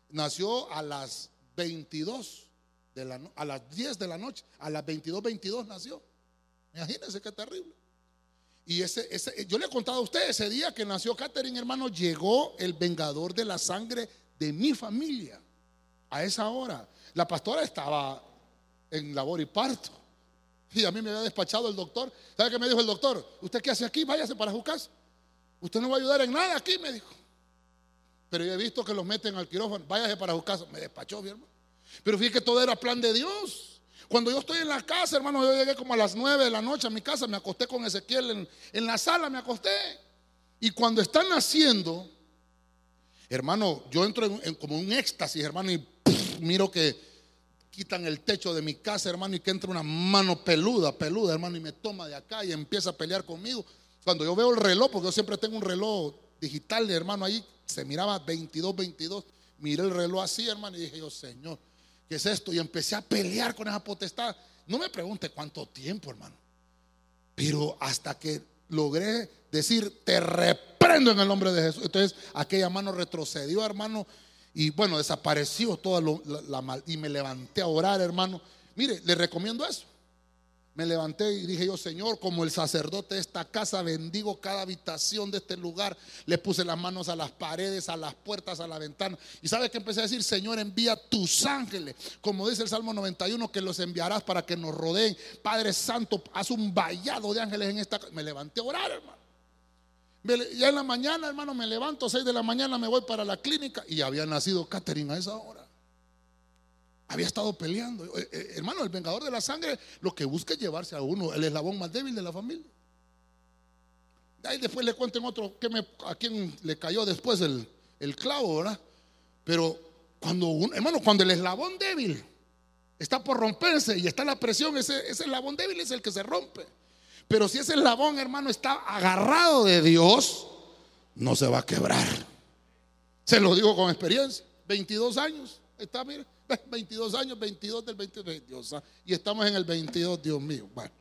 Nació a las 22 de la a las 10 de la noche, a las 22, 22 nació. Imagínense qué terrible. Y ese, ese, yo le he contado a usted ese día que nació Catherine, hermano, llegó el vengador de la sangre de mi familia. A esa hora. La pastora estaba en labor y parto. Y a mí me había despachado el doctor. ¿Sabe qué me dijo el doctor? ¿Usted qué hace aquí? Váyase para casa. Usted no va a ayudar en nada aquí, me dijo. Pero yo he visto que los meten al quirófano. Váyase para casa. Me despachó, mi hermano. Pero fíjate que todo era plan de Dios. Cuando yo estoy en la casa, hermano, yo llegué como a las 9 de la noche a mi casa, me acosté con Ezequiel en, la sala, me acosté. Y cuando están haciendo, hermano, yo entro en, como un éxtasis, hermano, y miro que quitan el techo de mi casa, hermano, y que entra una mano peluda, peluda, hermano, y me toma de acá y empieza a pelear conmigo. Cuando yo veo el reloj, porque yo siempre tengo un reloj digital, hermano, ahí se miraba 22, 22, miré el reloj así, hermano, y dije yo, Señor, ¿qué es esto? Y empecé a pelear con esa potestad. No me pregunte cuánto tiempo, hermano. Pero hasta que logré decir, te reprendo en el nombre de Jesús. Entonces aquella mano retrocedió, hermano, y bueno, desapareció toda la mal. Y me levanté a orar, hermano. Mire, le recomiendo eso. Me levanté y dije yo, Señor, como el sacerdote de esta casa, bendigo cada habitación de este lugar. Le puse las manos a las paredes, a las puertas, a la ventana. Y sabe que empecé a decir, Señor, envía tus ángeles. Como dice el Salmo 91, que los enviarás para que nos rodeen. Padre Santo, haz un vallado de ángeles en esta casa. Me levanté a orar, hermano. Ya en la mañana, hermano, me levanto, 6 de la mañana, me voy para la clínica y había nacido Catherine a esa hora. Había estado peleando. Eh, eh, hermano, el vengador de la sangre lo que busca es llevarse a uno, el eslabón más débil de la familia. Ahí después le cuenten otro que me, a quien le cayó después el, el clavo, ¿verdad? Pero cuando un, hermano, cuando el eslabón débil está por romperse y está la presión, ese, ese eslabón débil es el que se rompe. Pero si ese eslabón, hermano, está agarrado de Dios, no se va a quebrar. Se lo digo con experiencia. 22 años. Está, mire. 22 años, 22 del 22, y estamos en el 22, Dios mío. Bueno,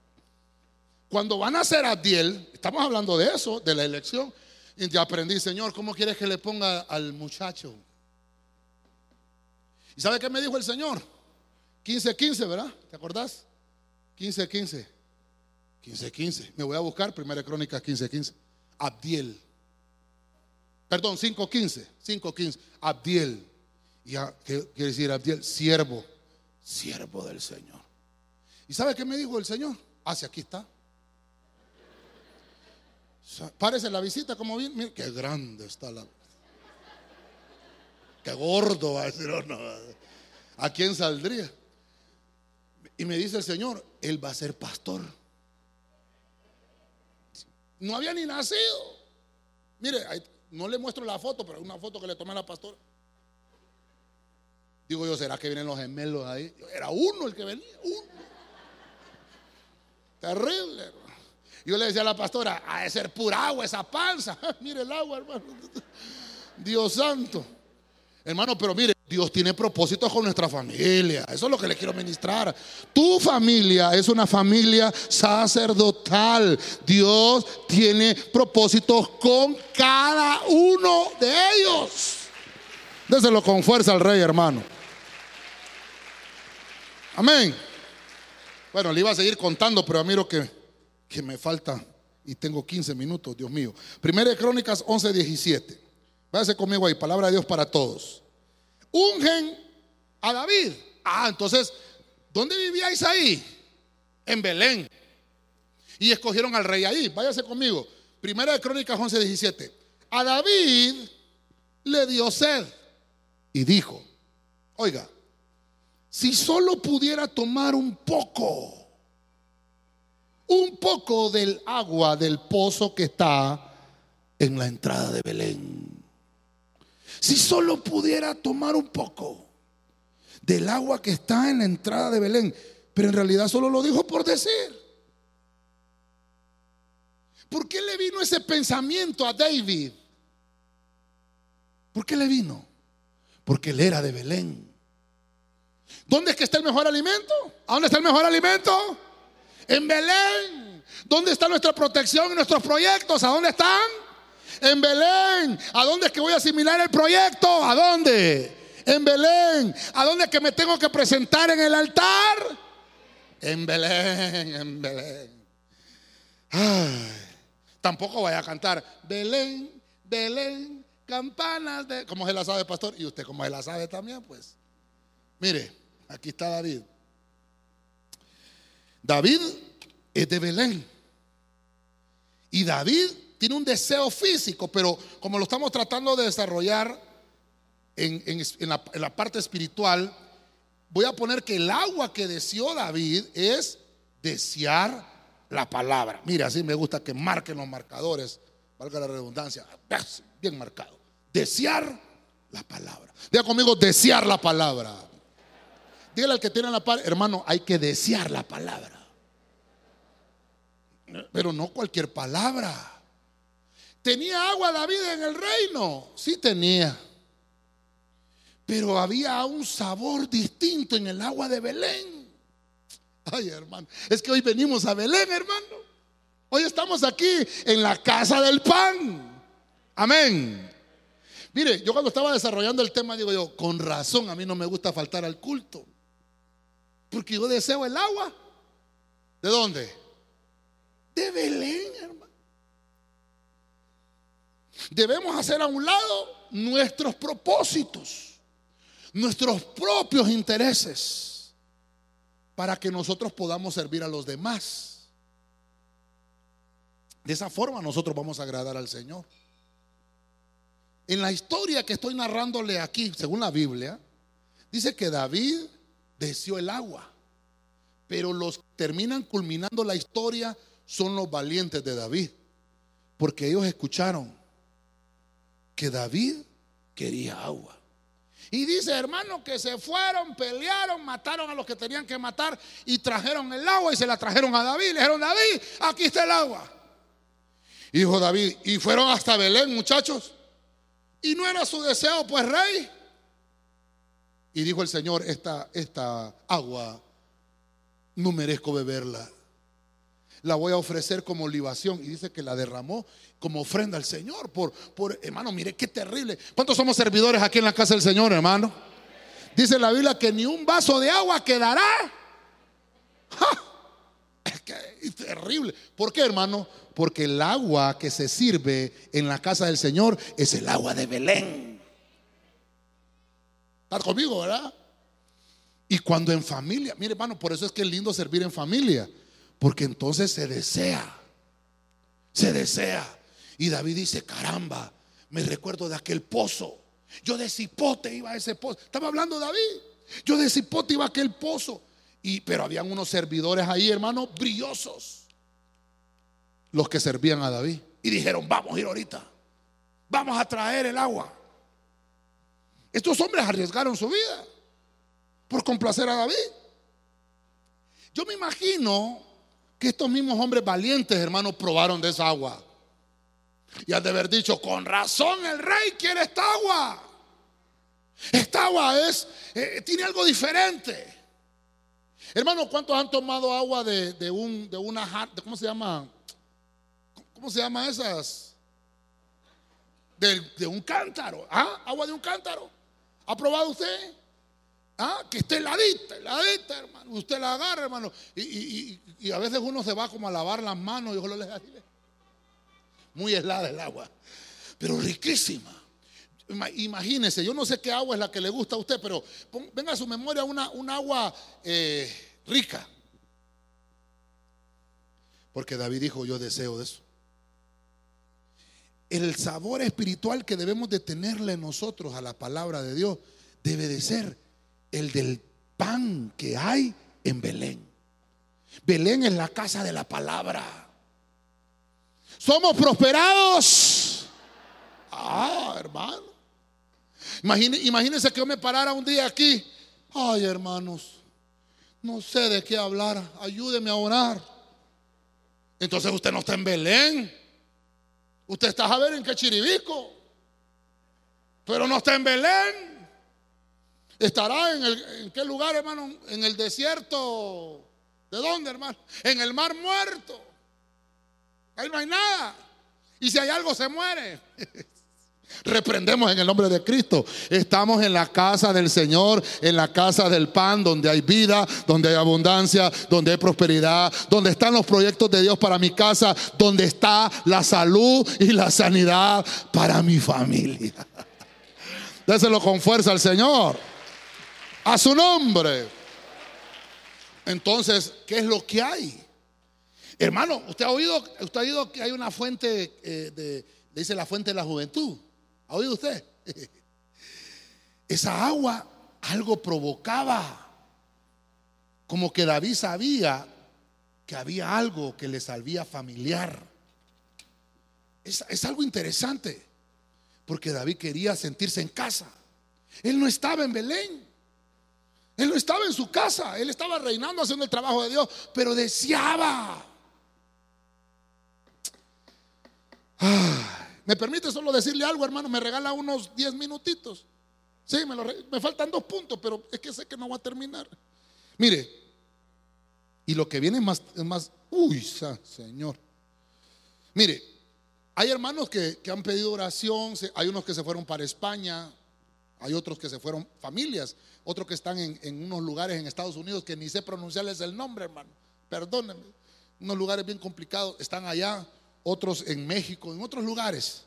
cuando van a ser Adiel, estamos hablando de eso, de la elección, y ya aprendí, Señor, ¿cómo quieres que le ponga al muchacho? ¿Y sabe qué me dijo el Señor? 15, 15, ¿verdad? ¿Te acordás? 15, 15. 15, 15. Me voy a buscar, Primera Crónica 15, 15. Abdiel. Perdón, 5, 15. 5, 15. Abdiel. Ya, ¿qué quiere decir Abdiel? Siervo, siervo del Señor. ¿Y sabe qué me dijo el Señor? Hacia ah, aquí está. Parece la visita como bien. Mira, qué grande está la. Qué gordo va a decir, oh, no. ¿A quién saldría? Y me dice el Señor, Él va a ser pastor. No había ni nacido. Mire, no le muestro la foto, pero una foto que le tomé a la pastora. Digo yo, ¿será que vienen los gemelos ahí? Era uno el que venía, uno. Terrible. Yo le decía a la pastora, ha de ser pura agua esa panza. mire el agua, hermano. Dios santo. Hermano, pero mire, Dios tiene propósitos con nuestra familia. Eso es lo que le quiero ministrar. Tu familia es una familia sacerdotal. Dios tiene propósitos con cada uno de ellos. Déselo con fuerza al rey, hermano. Amén. Bueno, le iba a seguir contando, pero lo que, que me falta, y tengo 15 minutos, Dios mío. Primera de Crónicas 11, 17. Váyase conmigo ahí, palabra de Dios para todos. Ungen a David. Ah, entonces, ¿dónde vivíais ahí? En Belén. Y escogieron al rey ahí. Váyase conmigo. Primera de Crónicas 11, 17. A David le dio sed y dijo, oiga, si solo pudiera tomar un poco, un poco del agua del pozo que está en la entrada de Belén. Si solo pudiera tomar un poco del agua que está en la entrada de Belén, pero en realidad solo lo dijo por decir. ¿Por qué le vino ese pensamiento a David? ¿Por qué le vino? Porque él era de Belén. ¿Dónde es que está el mejor alimento? ¿A dónde está el mejor alimento? En Belén. ¿Dónde está nuestra protección y nuestros proyectos? ¿A dónde están? En Belén. ¿A dónde es que voy a asimilar el proyecto? ¿A dónde? En Belén. ¿A dónde es que me tengo que presentar en el altar? En Belén, en Belén. tampoco vaya a cantar Belén, Belén, campanas de... Como se la sabe, pastor? Y usted como se la sabe también, pues. Mire, aquí está David. David es de Belén. Y David tiene un deseo físico, pero como lo estamos tratando de desarrollar en, la, la, parte espiritual, voy a poner que el agua que deseó David es desear la palabra. Mira, así me gusta que marquen los marcadores, valga la redundancia, bien marcado. Desear la palabra. Diga conmigo, desear la palabra. Dígale al que tiene la par, hermano, hay que desear la palabra. Pero no cualquier palabra. ¿Tenía agua David en el reino? Sí tenía. Pero había un sabor distinto en el agua de Belén. Ay, hermano. Es que hoy venimos a Belén, hermano. Hoy estamos aquí en la casa del pan. Amén. Mire, yo cuando estaba desarrollando el tema, digo yo, con razón, a mí no me gusta faltar al culto. Porque yo deseo el agua. ¿De dónde? De Belén, hermano. Debemos hacer a un lado nuestros propósitos, nuestros propios intereses, para que nosotros podamos servir a los demás. De esa forma nosotros vamos a agradar al Señor. En la historia que estoy narrándole aquí, según la Biblia, dice que David deseó el agua, pero los que terminan culminando la historia son los valientes de David, porque ellos escucharon que David quería agua. Y dice, hermano, que se fueron, pelearon, mataron a los que tenían que matar y trajeron el agua y se la trajeron a David. Le dijeron, David, aquí está el agua. Hijo David, y fueron hasta Belén, muchachos. Y no era su deseo, pues rey. Y dijo el Señor, esta, esta agua no merezco beberla la voy a ofrecer como libación. Y dice que la derramó como ofrenda al Señor. Por, por, hermano, mire qué terrible. ¿Cuántos somos servidores aquí en la casa del Señor, hermano? Dice la Biblia que ni un vaso de agua quedará. Es que es terrible. ¿Por qué, hermano? Porque el agua que se sirve en la casa del Señor es el agua de Belén. ¿Estás conmigo, verdad? Y cuando en familia, mire, hermano, por eso es que es lindo servir en familia. Porque entonces se desea, se desea. Y David dice, caramba, me recuerdo de aquel pozo. Yo de cipote iba a ese pozo. Estaba hablando David. Yo de cipote iba a aquel pozo. Y, pero habían unos servidores ahí, hermanos, brillosos. Los que servían a David. Y dijeron, vamos a ir ahorita. Vamos a traer el agua. Estos hombres arriesgaron su vida por complacer a David. Yo me imagino que estos mismos hombres valientes, hermanos, probaron de esa agua. Y han de haber dicho, con razón el rey quiere esta agua. Esta agua es, eh, tiene algo diferente. Hermano, ¿cuántos han tomado agua de, un, de una, de, ¿cómo se llama? ¿Cómo se llama esas? De, de un cántaro. ¿Ah? Agua de un cántaro. ¿Ha probado usted? Ah, que esté heladita, heladita, hermano. Usted la agarra, hermano. Y, a veces uno se va como a lavar las manos y ojalá le Muy helada el agua, pero riquísima. Imagínese, yo no sé qué agua es la que le gusta a usted, pero venga a su memoria una, un agua eh, rica. Porque David dijo, yo deseo de eso. El sabor espiritual que debemos de tenerle nosotros a la palabra de Dios debe de ser el del pan que hay en Belén. Belén es la casa de la palabra. Somos prosperados. Ah, hermano. imagínense que yo me parara un día aquí. Ay, hermanos, no sé de qué hablar. Ayúdeme a orar. Entonces usted no está en Belén. Usted está a ver en qué chiribico. Pero no está en Belén. Estará en, el, en qué lugar, hermano? En el desierto. ¿De dónde, hermano? En el mar muerto. Ahí no hay nada. Y si hay algo, se muere. Reprendemos en el nombre de Cristo. Estamos en la casa del Señor, en la casa del pan, donde hay vida, donde hay abundancia, donde hay prosperidad, donde están los proyectos de Dios para mi casa, donde está la salud y la sanidad para mi familia. Déselo con fuerza al Señor. A su nombre. Entonces, ¿qué es lo que hay? Hermano, usted ha oído, usted ha oído que hay una fuente eh, de, dice la fuente de la juventud. ¿Ha oído usted? Esa agua algo provocaba. Como que David sabía que había algo que le salvía familiar. Es, es, algo interesante, porque David quería sentirse en casa. Él no estaba en Belén, él no estaba en su casa, él estaba reinando haciendo el trabajo de Dios, pero deseaba. Ah. ¿Me permite solo decirle algo, hermano? Me regala unos 10 minutitos. Sí, me, faltan dos puntos, pero es que sé que no va a terminar. Mire, y lo que viene más, es más, uy, Señor. Mire, hay hermanos que, han pedido oración, hay unos que se fueron para España, hay otros que se fueron familias, otros que están en, en, unos lugares en Estados Unidos que ni sé pronunciarles el nombre, hermano. Perdónenme. Unos lugares bien complicados, están allá otros en México, en otros lugares.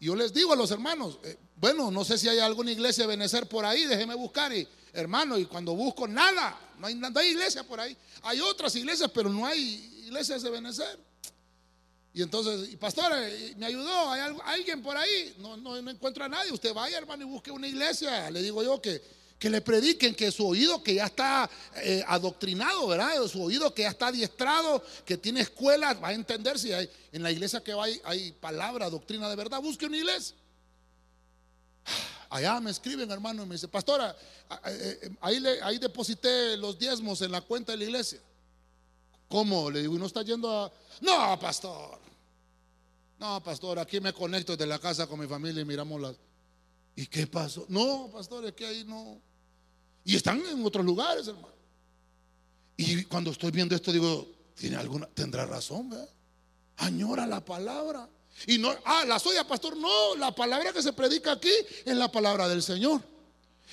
Yo les digo a los hermanos, eh, bueno, no sé si hay alguna iglesia de Benecer por ahí, déjeme buscar. Y, hermano, y cuando busco nada, no hay, no hay iglesia por ahí. Hay otras iglesias, pero no hay iglesias de Benecer. Y entonces, y pastor, eh, me ayudó, hay alguien por ahí, no, no, no encuentro a nadie. Usted vaya, hermano, y busque una iglesia. Le digo yo que que le prediquen que su oído que ya está eh, adoctrinado, ¿verdad? Su oído que ya está adiestrado, que tiene escuela, va a entender si hay en la iglesia que va hay, palabra, doctrina de verdad, busque una iglesia. Allá me escriben, hermano, y me dice, pastora, eh, eh, ahí, le, ahí deposité los diezmos en la cuenta de la iglesia. ¿Cómo? Le digo, ¿y no está yendo a.? No, pastor. No, pastor, aquí me conecto desde la casa con mi familia y miramos las. ¿Y qué pasó? No, pastor, es que ahí no. Y están en otros lugares, hermano. Y cuando estoy viendo esto, digo, ¿tiene alguna, tendrá razón, ¿verdad? Añora la palabra. Y no, ah, la soya, pastor, no, la palabra que se predica aquí es la palabra del Señor.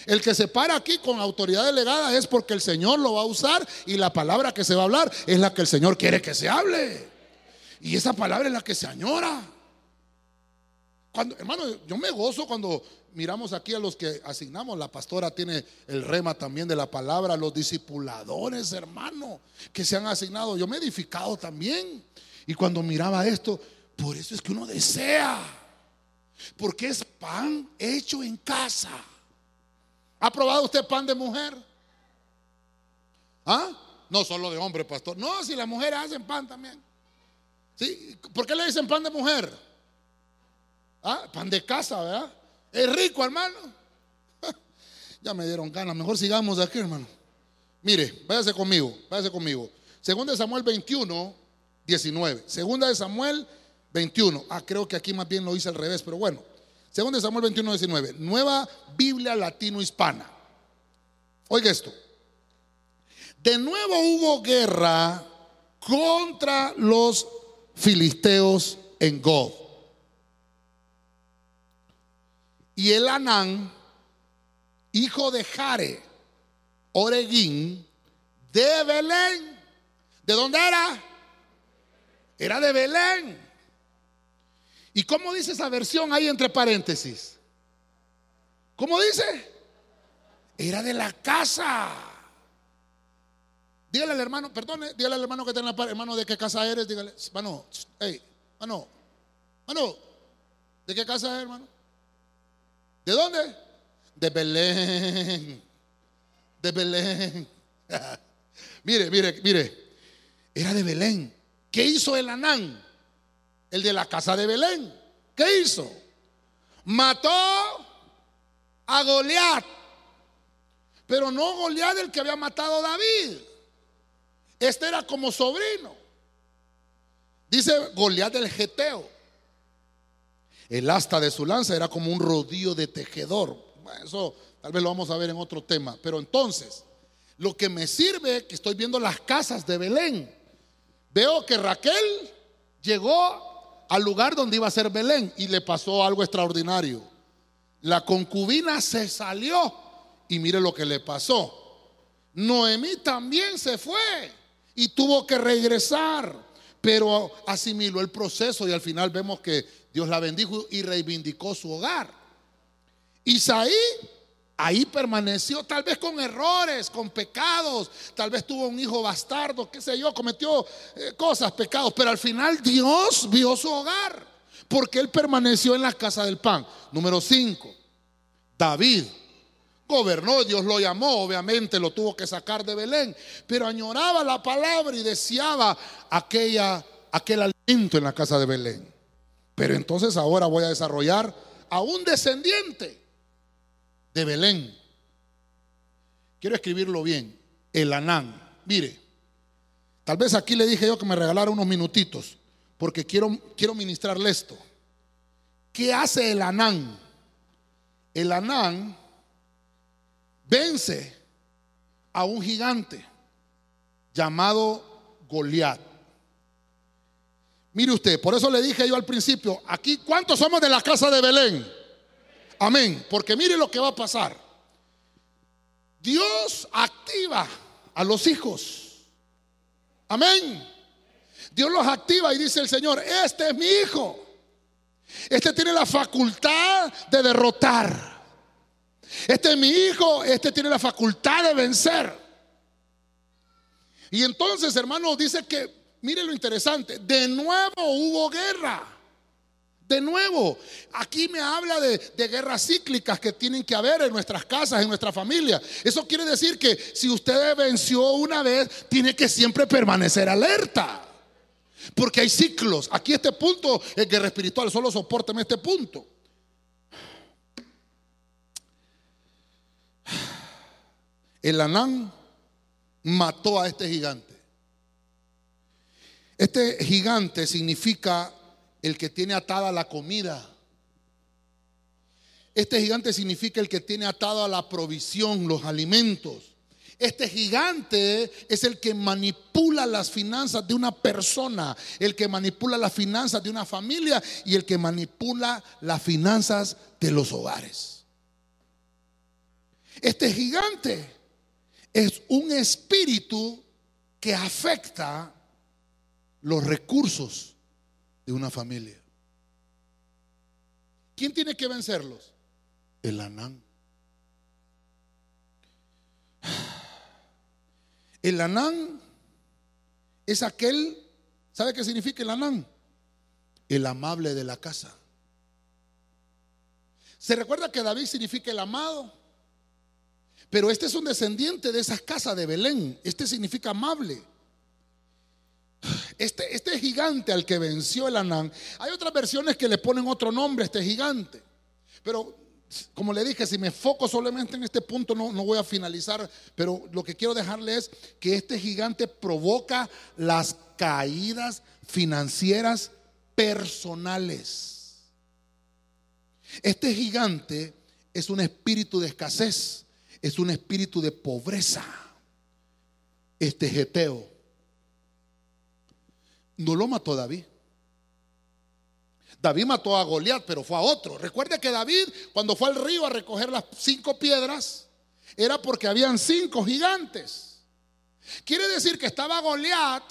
El que se para aquí con autoridad delegada es porque el Señor lo va a usar y la palabra que se va a hablar es la que el Señor quiere que se hable. Y esa palabra es la que se añora. Cuando, hermano, yo me gozo cuando miramos aquí a los que asignamos, la pastora tiene el rema también de la palabra, los discipuladores, hermano, que se han asignado. Yo me he edificado también. Y cuando miraba esto, por eso es que uno desea, porque es pan hecho en casa. ¿Ha probado usted pan de mujer? ¿Ah? No solo de hombre, pastor. No, si las mujeres hacen pan también. ¿Sí? ¿Por qué le dicen pan de mujer? ¿Ah? Pan de casa, ¿verdad? Es rico, hermano. Ya me dieron ganas. Mejor sigamos aquí, hermano. Mire, váyase conmigo, váyase conmigo. Segunda de Samuel 21, 19. Segunda de Samuel 21. Ah, creo que aquí más bien lo hice al revés, pero bueno. Segunda de Samuel 21, 19. Nueva Biblia latino-hispana. Oiga esto. De nuevo hubo guerra contra los filisteos en God. Y el Anán, hijo de Jare, Oreguín, de Belén. ¿De dónde era? Era de Belén. ¿Y cómo dice esa versión ahí entre paréntesis? ¿Cómo dice? Era de la casa. Dígale al hermano, perdone, dígale al hermano que está en la hermano, ¿de qué casa eres? Dígale, hermano, hey, hermano, hermano, ¿de qué casa eres, hermano? ¿De dónde? De Belén. De Belén. mire, mire, mire. Era de Belén. ¿Qué hizo el Anán? El de la casa de Belén. ¿Qué hizo? Mató a Goliat. Pero no Goliat el que había matado a David. Este era como sobrino. Dice Goliat del Geteo. El asta de su lanza era como un rodillo de tejedor. eso tal vez lo vamos a ver en otro tema. Pero entonces, lo que me sirve que estoy viendo las casas de Belén. Veo que Raquel llegó al lugar donde iba a ser Belén y le pasó algo extraordinario. La concubina se salió y mire lo que le pasó. Noemí también se fue y tuvo que regresar, pero asimiló el proceso y al final vemos que Dios la bendijo y reivindicó su hogar. Isaí ahí permaneció, tal vez con errores, con pecados, tal vez tuvo un hijo bastardo, qué sé yo, cometió eh, cosas, pecados, pero al final Dios vio su hogar, porque él permaneció en la casa del pan. Número 5, David gobernó, Dios lo llamó, obviamente lo tuvo que sacar de Belén, pero añoraba la palabra y deseaba aquella, aquel alimento en la casa de Belén. Pero entonces ahora voy a desarrollar a un descendiente de Belén. Quiero escribirlo bien. El Anán. Mire, tal vez aquí le dije yo que me regalara unos minutitos, porque quiero, quiero ministrarle esto. ¿Qué hace el Anán? El Anán vence a un gigante llamado Goliat. Mire usted, por eso le dije yo al principio, aquí, ¿cuántos somos de la casa de Belén? Amén. Porque mire lo que va a pasar. Dios activa a los hijos. Amén. Dios los activa y dice el Señor, este es mi hijo. Este tiene la facultad de derrotar. Este es mi hijo, este tiene la facultad de vencer. Y entonces, hermano, dice que, mire lo interesante, de nuevo hubo guerra. De nuevo, aquí me habla de, guerras cíclicas que tienen que haber en nuestras casas, en nuestra familia. Eso quiere decir que si usted venció una vez, tiene que siempre permanecer alerta. Porque hay ciclos. Aquí este punto es guerra espiritual, solo soporteme este punto. El Anán mató a este gigante. Este gigante significa el que tiene atada la comida. Este gigante significa el que tiene atada la provisión, los alimentos. Este gigante es el que manipula las finanzas de una persona, el que manipula las finanzas de una familia y el que manipula las finanzas de los hogares. Este gigante es un espíritu que afecta los recursos de una familia. ¿Quién tiene que vencerlos? El Anán. El Anán es aquel, ¿sabe qué significa el Anán? El amable de la casa. Se recuerda que David significa el amado, pero este es un descendiente de esas casas de Belén. Este significa amable. Este, este gigante al que venció el Anán, hay otras versiones que le ponen otro nombre a este gigante. Pero como le dije, si me foco solamente en este punto, no, no, voy a finalizar, pero lo que quiero dejarle es que este gigante provoca las caídas financieras personales. Este gigante es un espíritu de escasez, es un espíritu de pobreza. Este geteo no lo mató David. David mató a Goliat, pero fue a otro. Recuerde que David, cuando fue al río a recoger las cinco piedras, era porque habían cinco gigantes. Quiere decir que estaba Goliat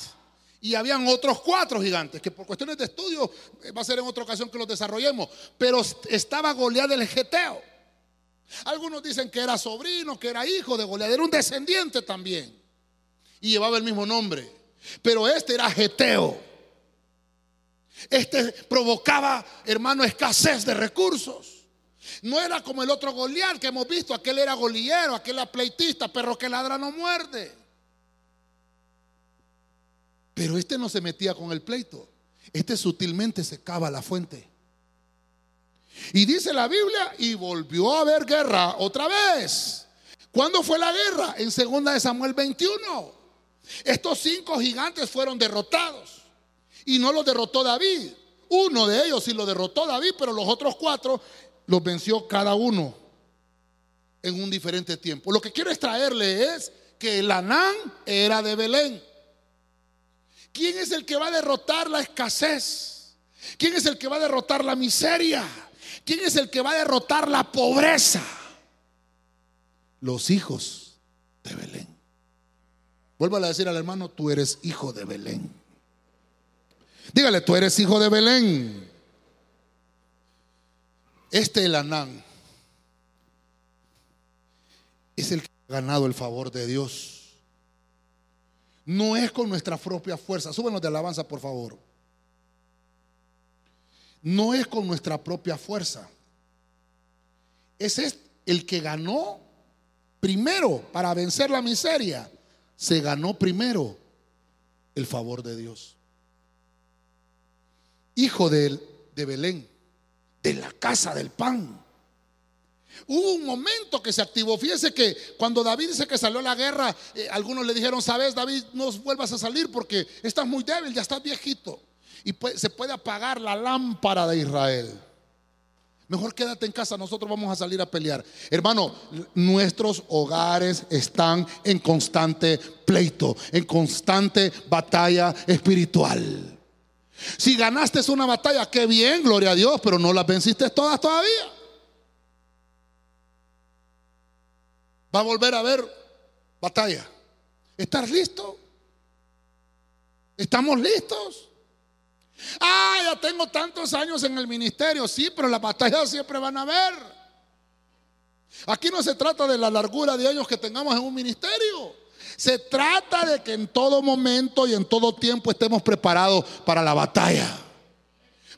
y habían otros cuatro gigantes, que por cuestiones de estudio eh, va a ser en otra ocasión que los desarrollemos. Pero estaba Goliat del Geteo. Algunos dicen que era sobrino, que era hijo de Goliat, era un descendiente también. Y llevaba el mismo nombre. Pero este era geteo. Este provocaba, hermano, escasez de recursos. No era como el otro Goliat que hemos visto, aquel era goliero, aquel era pleitista, perro que ladra no muerde. Pero este no se metía con el pleito. Este sutilmente secaba la fuente. Y dice la Biblia, y volvió a haber guerra otra vez. ¿Cuándo fue la guerra? En 2 de Samuel 21. Estos cinco gigantes fueron derrotados. Y no los derrotó David. Uno de ellos sí lo derrotó David, pero los otros cuatro los venció cada uno en un diferente tiempo. Lo que quiero extraerle es que el Anán era de Belén. ¿Quién es el que va a derrotar la escasez? ¿Quién es el que va a derrotar la miseria? ¿Quién es el que va a derrotar la pobreza? Los hijos de Belén. Vuelvo a decir al hermano, tú eres hijo de Belén. Dígale, tú eres hijo de Belén. Este Elanán es el que ha ganado el favor de Dios. No es con nuestra propia fuerza. Súbenos de alabanza, por favor. No es con nuestra propia fuerza. Ese es el que ganó primero para vencer la miseria. Se ganó primero el favor de Dios. Hijo de, de Belén, de la casa del pan. Hubo un momento que se activó. Fíjese que cuando David dice que salió a la guerra, eh, algunos le dijeron, sabes, David, no vuelvas a salir porque estás muy débil, ya estás viejito. Y se puede apagar la lámpara de Israel. Mejor quédate en casa, nosotros vamos a salir a pelear. Hermano, nuestros hogares están en constante pleito, en constante batalla espiritual. Si ganaste una batalla, qué bien, gloria a Dios, pero no las venciste todas todavía. Va a volver a haber batalla. ¿Estás listo? ¿Estamos listos? Ah, ya tengo tantos años en el ministerio, sí, pero las batallas siempre van a haber. Aquí no se trata de la largura de años que tengamos en un ministerio. Se trata de que en todo momento y en todo tiempo estemos preparados para la batalla.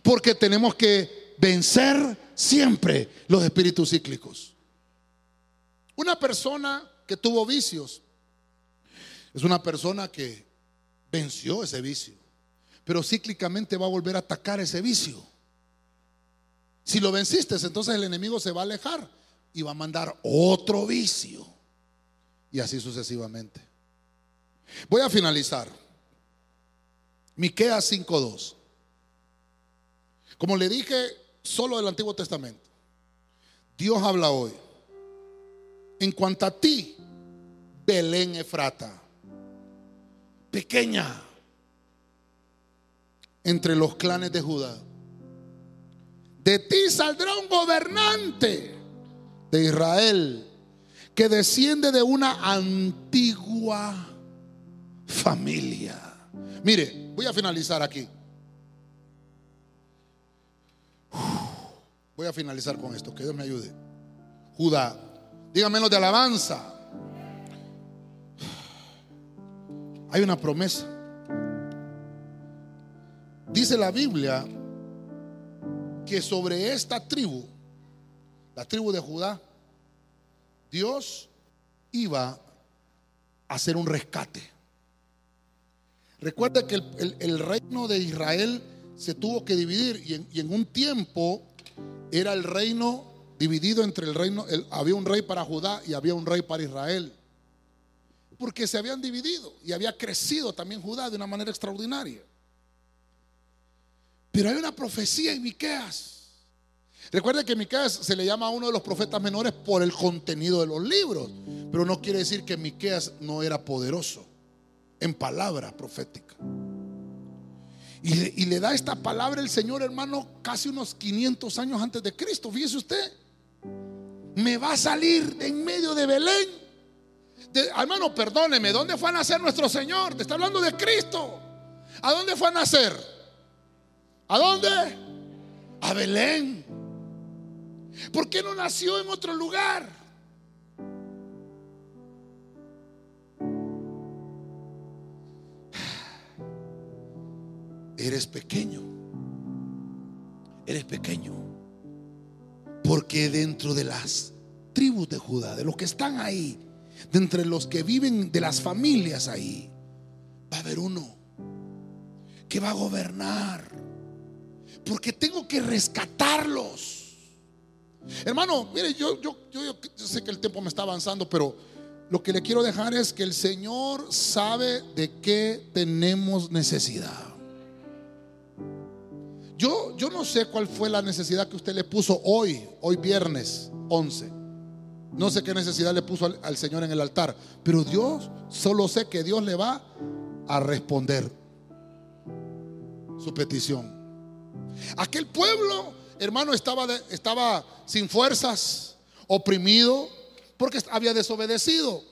Porque tenemos que vencer siempre los espíritus cíclicos. Una persona que tuvo vicios es una persona que venció ese vicio, pero cíclicamente va a volver a atacar ese vicio. Si lo venciste, entonces el enemigo se va a alejar y va a mandar otro vicio. Y así sucesivamente. Voy a finalizar. Miqueas 5:2. Como le dije, solo del Antiguo Testamento. Dios habla hoy. En cuanto a ti, Belén Efrata, pequeña entre los clanes de Judá. De ti saldrá un gobernante de Israel que desciende de una antigua familia. Mire, voy a finalizar aquí. Voy a finalizar con esto, que Dios me ayude. Judá Dígame de alabanza. Hay una promesa. Dice la Biblia que sobre esta tribu, la tribu de Judá, Dios iba a hacer un rescate. Recuerda que el, reino de Israel se tuvo que dividir y en, y en un tiempo era el reino dividido entre el reino, había un rey para Judá y había un rey para Israel. Porque se habían dividido y había crecido también Judá de una manera extraordinaria. Pero hay una profecía en Miqueas. Recuerden que Miqueas se le llama a uno de los profetas menores por el contenido de los libros, pero no quiere decir que Miqueas no era poderoso en palabra profética. Y, le da esta palabra el Señor, hermano, casi unos 500 años antes de Cristo. Fíjese usted me va a salir en medio de Belén. hermano, perdóneme, ¿dónde fue a nacer nuestro Señor? Te está hablando de Cristo. ¿A dónde fue a nacer? ¿A dónde? A Belén. ¿Por qué no nació en otro lugar? Eres pequeño. Eres pequeño. Porque dentro de las tribus de Judá, de los que están ahí, de entre los que viven de las familias ahí, va a haber uno que va a gobernar. Porque tengo que rescatarlos. Hermano, mire, yo, yo, yo, sé que el tiempo me está avanzando, pero lo que le quiero dejar es que el Señor sabe de qué tenemos necesidad. Yo, yo no sé cuál fue la necesidad que usted le puso hoy, hoy viernes 11. No sé qué necesidad le puso al Señor en el altar, pero Dios, solo sé que Dios le va a responder su petición. Aquel pueblo, hermano, estaba, estaba sin fuerzas, oprimido, porque había desobedecido.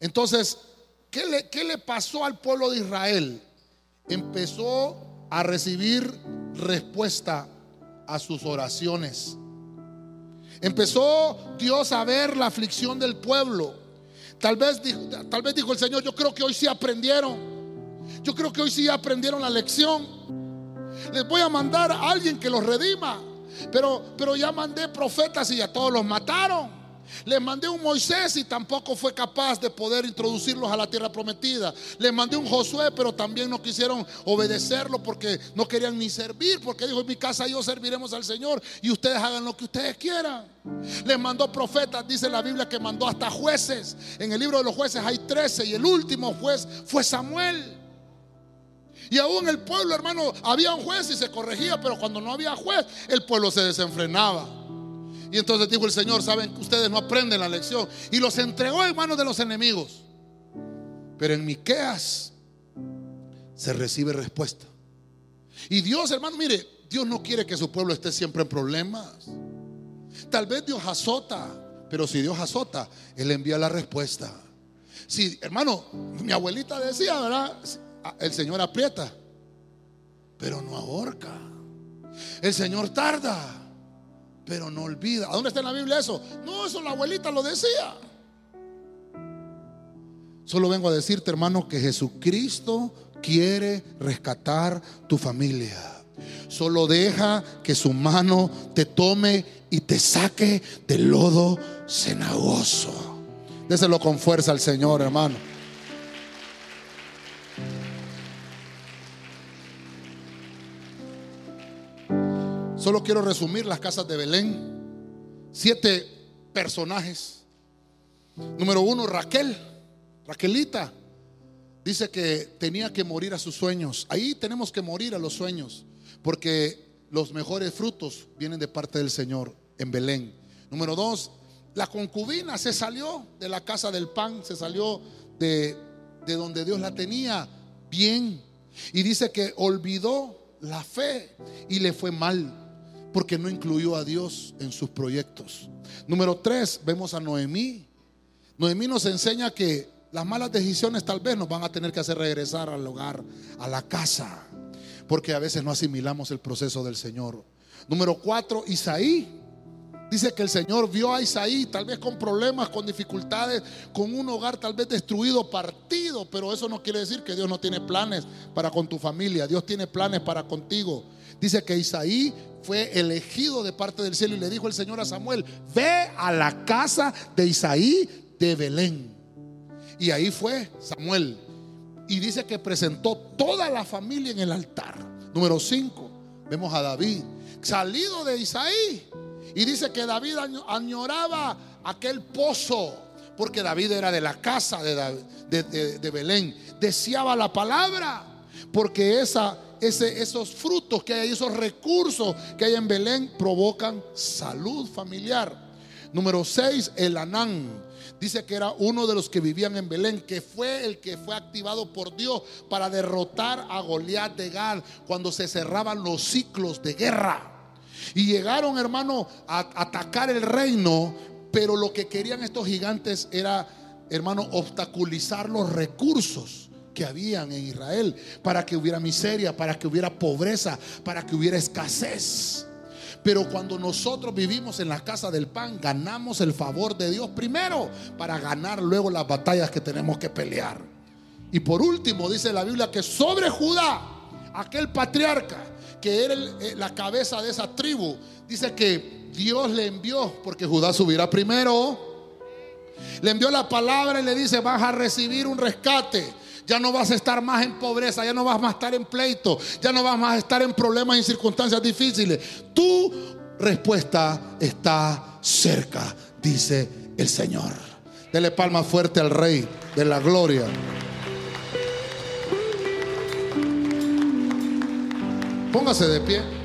Entonces, ¿qué le, qué le pasó al pueblo de Israel? Empezó a recibir respuesta a sus oraciones. Empezó Dios a ver la aflicción del pueblo. Tal vez, tal vez dijo el Señor, yo creo que hoy sí aprendieron. Yo creo que hoy sí aprendieron la lección. Les voy a mandar a alguien que los redima. Pero, pero ya mandé profetas y a todos los mataron. Les mandé un Moisés y tampoco fue capaz de poder introducirlos a la tierra prometida. Les mandé un Josué, pero también no quisieron obedecerlo porque no querían ni servir. Porque dijo, en mi casa yo serviremos al Señor y ustedes hagan lo que ustedes quieran. Les mandó profetas, dice la Biblia que mandó hasta jueces. En el libro de los jueces hay 13 y el último juez fue Samuel. Y aún el pueblo, hermano, había un juez y se corregía, pero cuando no había juez, el pueblo se desenfrenaba. Y entonces dijo el Señor, saben que ustedes no aprenden la lección. Y los entregó en manos de los enemigos. Pero en Miqueas se recibe respuesta. Y Dios, hermano, mire, Dios no quiere que su pueblo esté siempre en problemas. Tal vez Dios azota, pero si Dios azota, Él envía la respuesta. Si, hermano, mi abuelita decía, ¿verdad? El Señor aprieta, pero no ahorca. El Señor tarda, pero no olvida. ¿A dónde está en la Biblia eso? No, eso la abuelita lo decía. Solo vengo a decirte, hermano, que Jesucristo quiere rescatar tu familia. Solo deja que su mano te tome y te saque del lodo cenagoso. Déselo con fuerza al Señor, hermano. Solo quiero resumir las casas de Belén. Siete personajes. Número uno, Raquel. Raquelita. Dice que tenía que morir a sus sueños. Ahí tenemos que morir a los sueños. Porque los mejores frutos vienen de parte del Señor en Belén. Número dos, la concubina se salió de la casa del pan. Se salió de, de donde Dios la tenía bien. Y dice que olvidó la fe y le fue mal porque no incluyó a Dios en sus proyectos. Número tres, vemos a Noemí. Noemí nos enseña que las malas decisiones tal vez nos van a tener que hacer regresar al hogar, a la casa, porque a veces no asimilamos el proceso del Señor. Número cuatro, Isaí. Dice que el Señor vio a Isaí tal vez con problemas, con dificultades, con un hogar tal vez destruido, partido, pero eso no quiere decir que Dios no tiene planes para con tu familia, Dios tiene planes para contigo. Dice que Isaí fue elegido de parte del cielo y le dijo el Señor a Samuel, ve a la casa de Isaí de Belén. Y ahí fue Samuel. Y dice que presentó toda la familia en el altar. Número 5, vemos a David, salido de Isaí. Y dice que David añoraba aquel pozo, porque David era de la casa de, de Belén. Deseaba la palabra, porque esa, ese, esos frutos que hay, esos recursos que hay en Belén provocan salud familiar. Número 6, el Anán. Dice que era uno de los que vivían en Belén, que fue el que fue activado por Dios para derrotar a Goliat de Gal cuando se cerraban los ciclos de guerra. Y llegaron, hermano, a atacar el reino, pero lo que querían estos gigantes era, hermano, obstaculizar los recursos que habían en Israel para que hubiera miseria, para que hubiera pobreza, para que hubiera escasez. Pero cuando nosotros vivimos en la casa del pan, ganamos el favor de Dios primero para ganar luego las batallas que tenemos que pelear. Y por último, dice la Biblia que sobre Judá, aquel patriarca que era el, la cabeza de esa tribu, dice que Dios le envió, porque Judá subirá primero, le envió la palabra y le dice, vas a recibir un rescate. Ya no vas a estar más en pobreza, ya no vas más a estar en pleito, ya no vas más a estar en problemas y circunstancias difíciles. Tu respuesta está cerca, dice el Señor. Dele palma fuerte al Rey de la Gloria. Póngase de pie.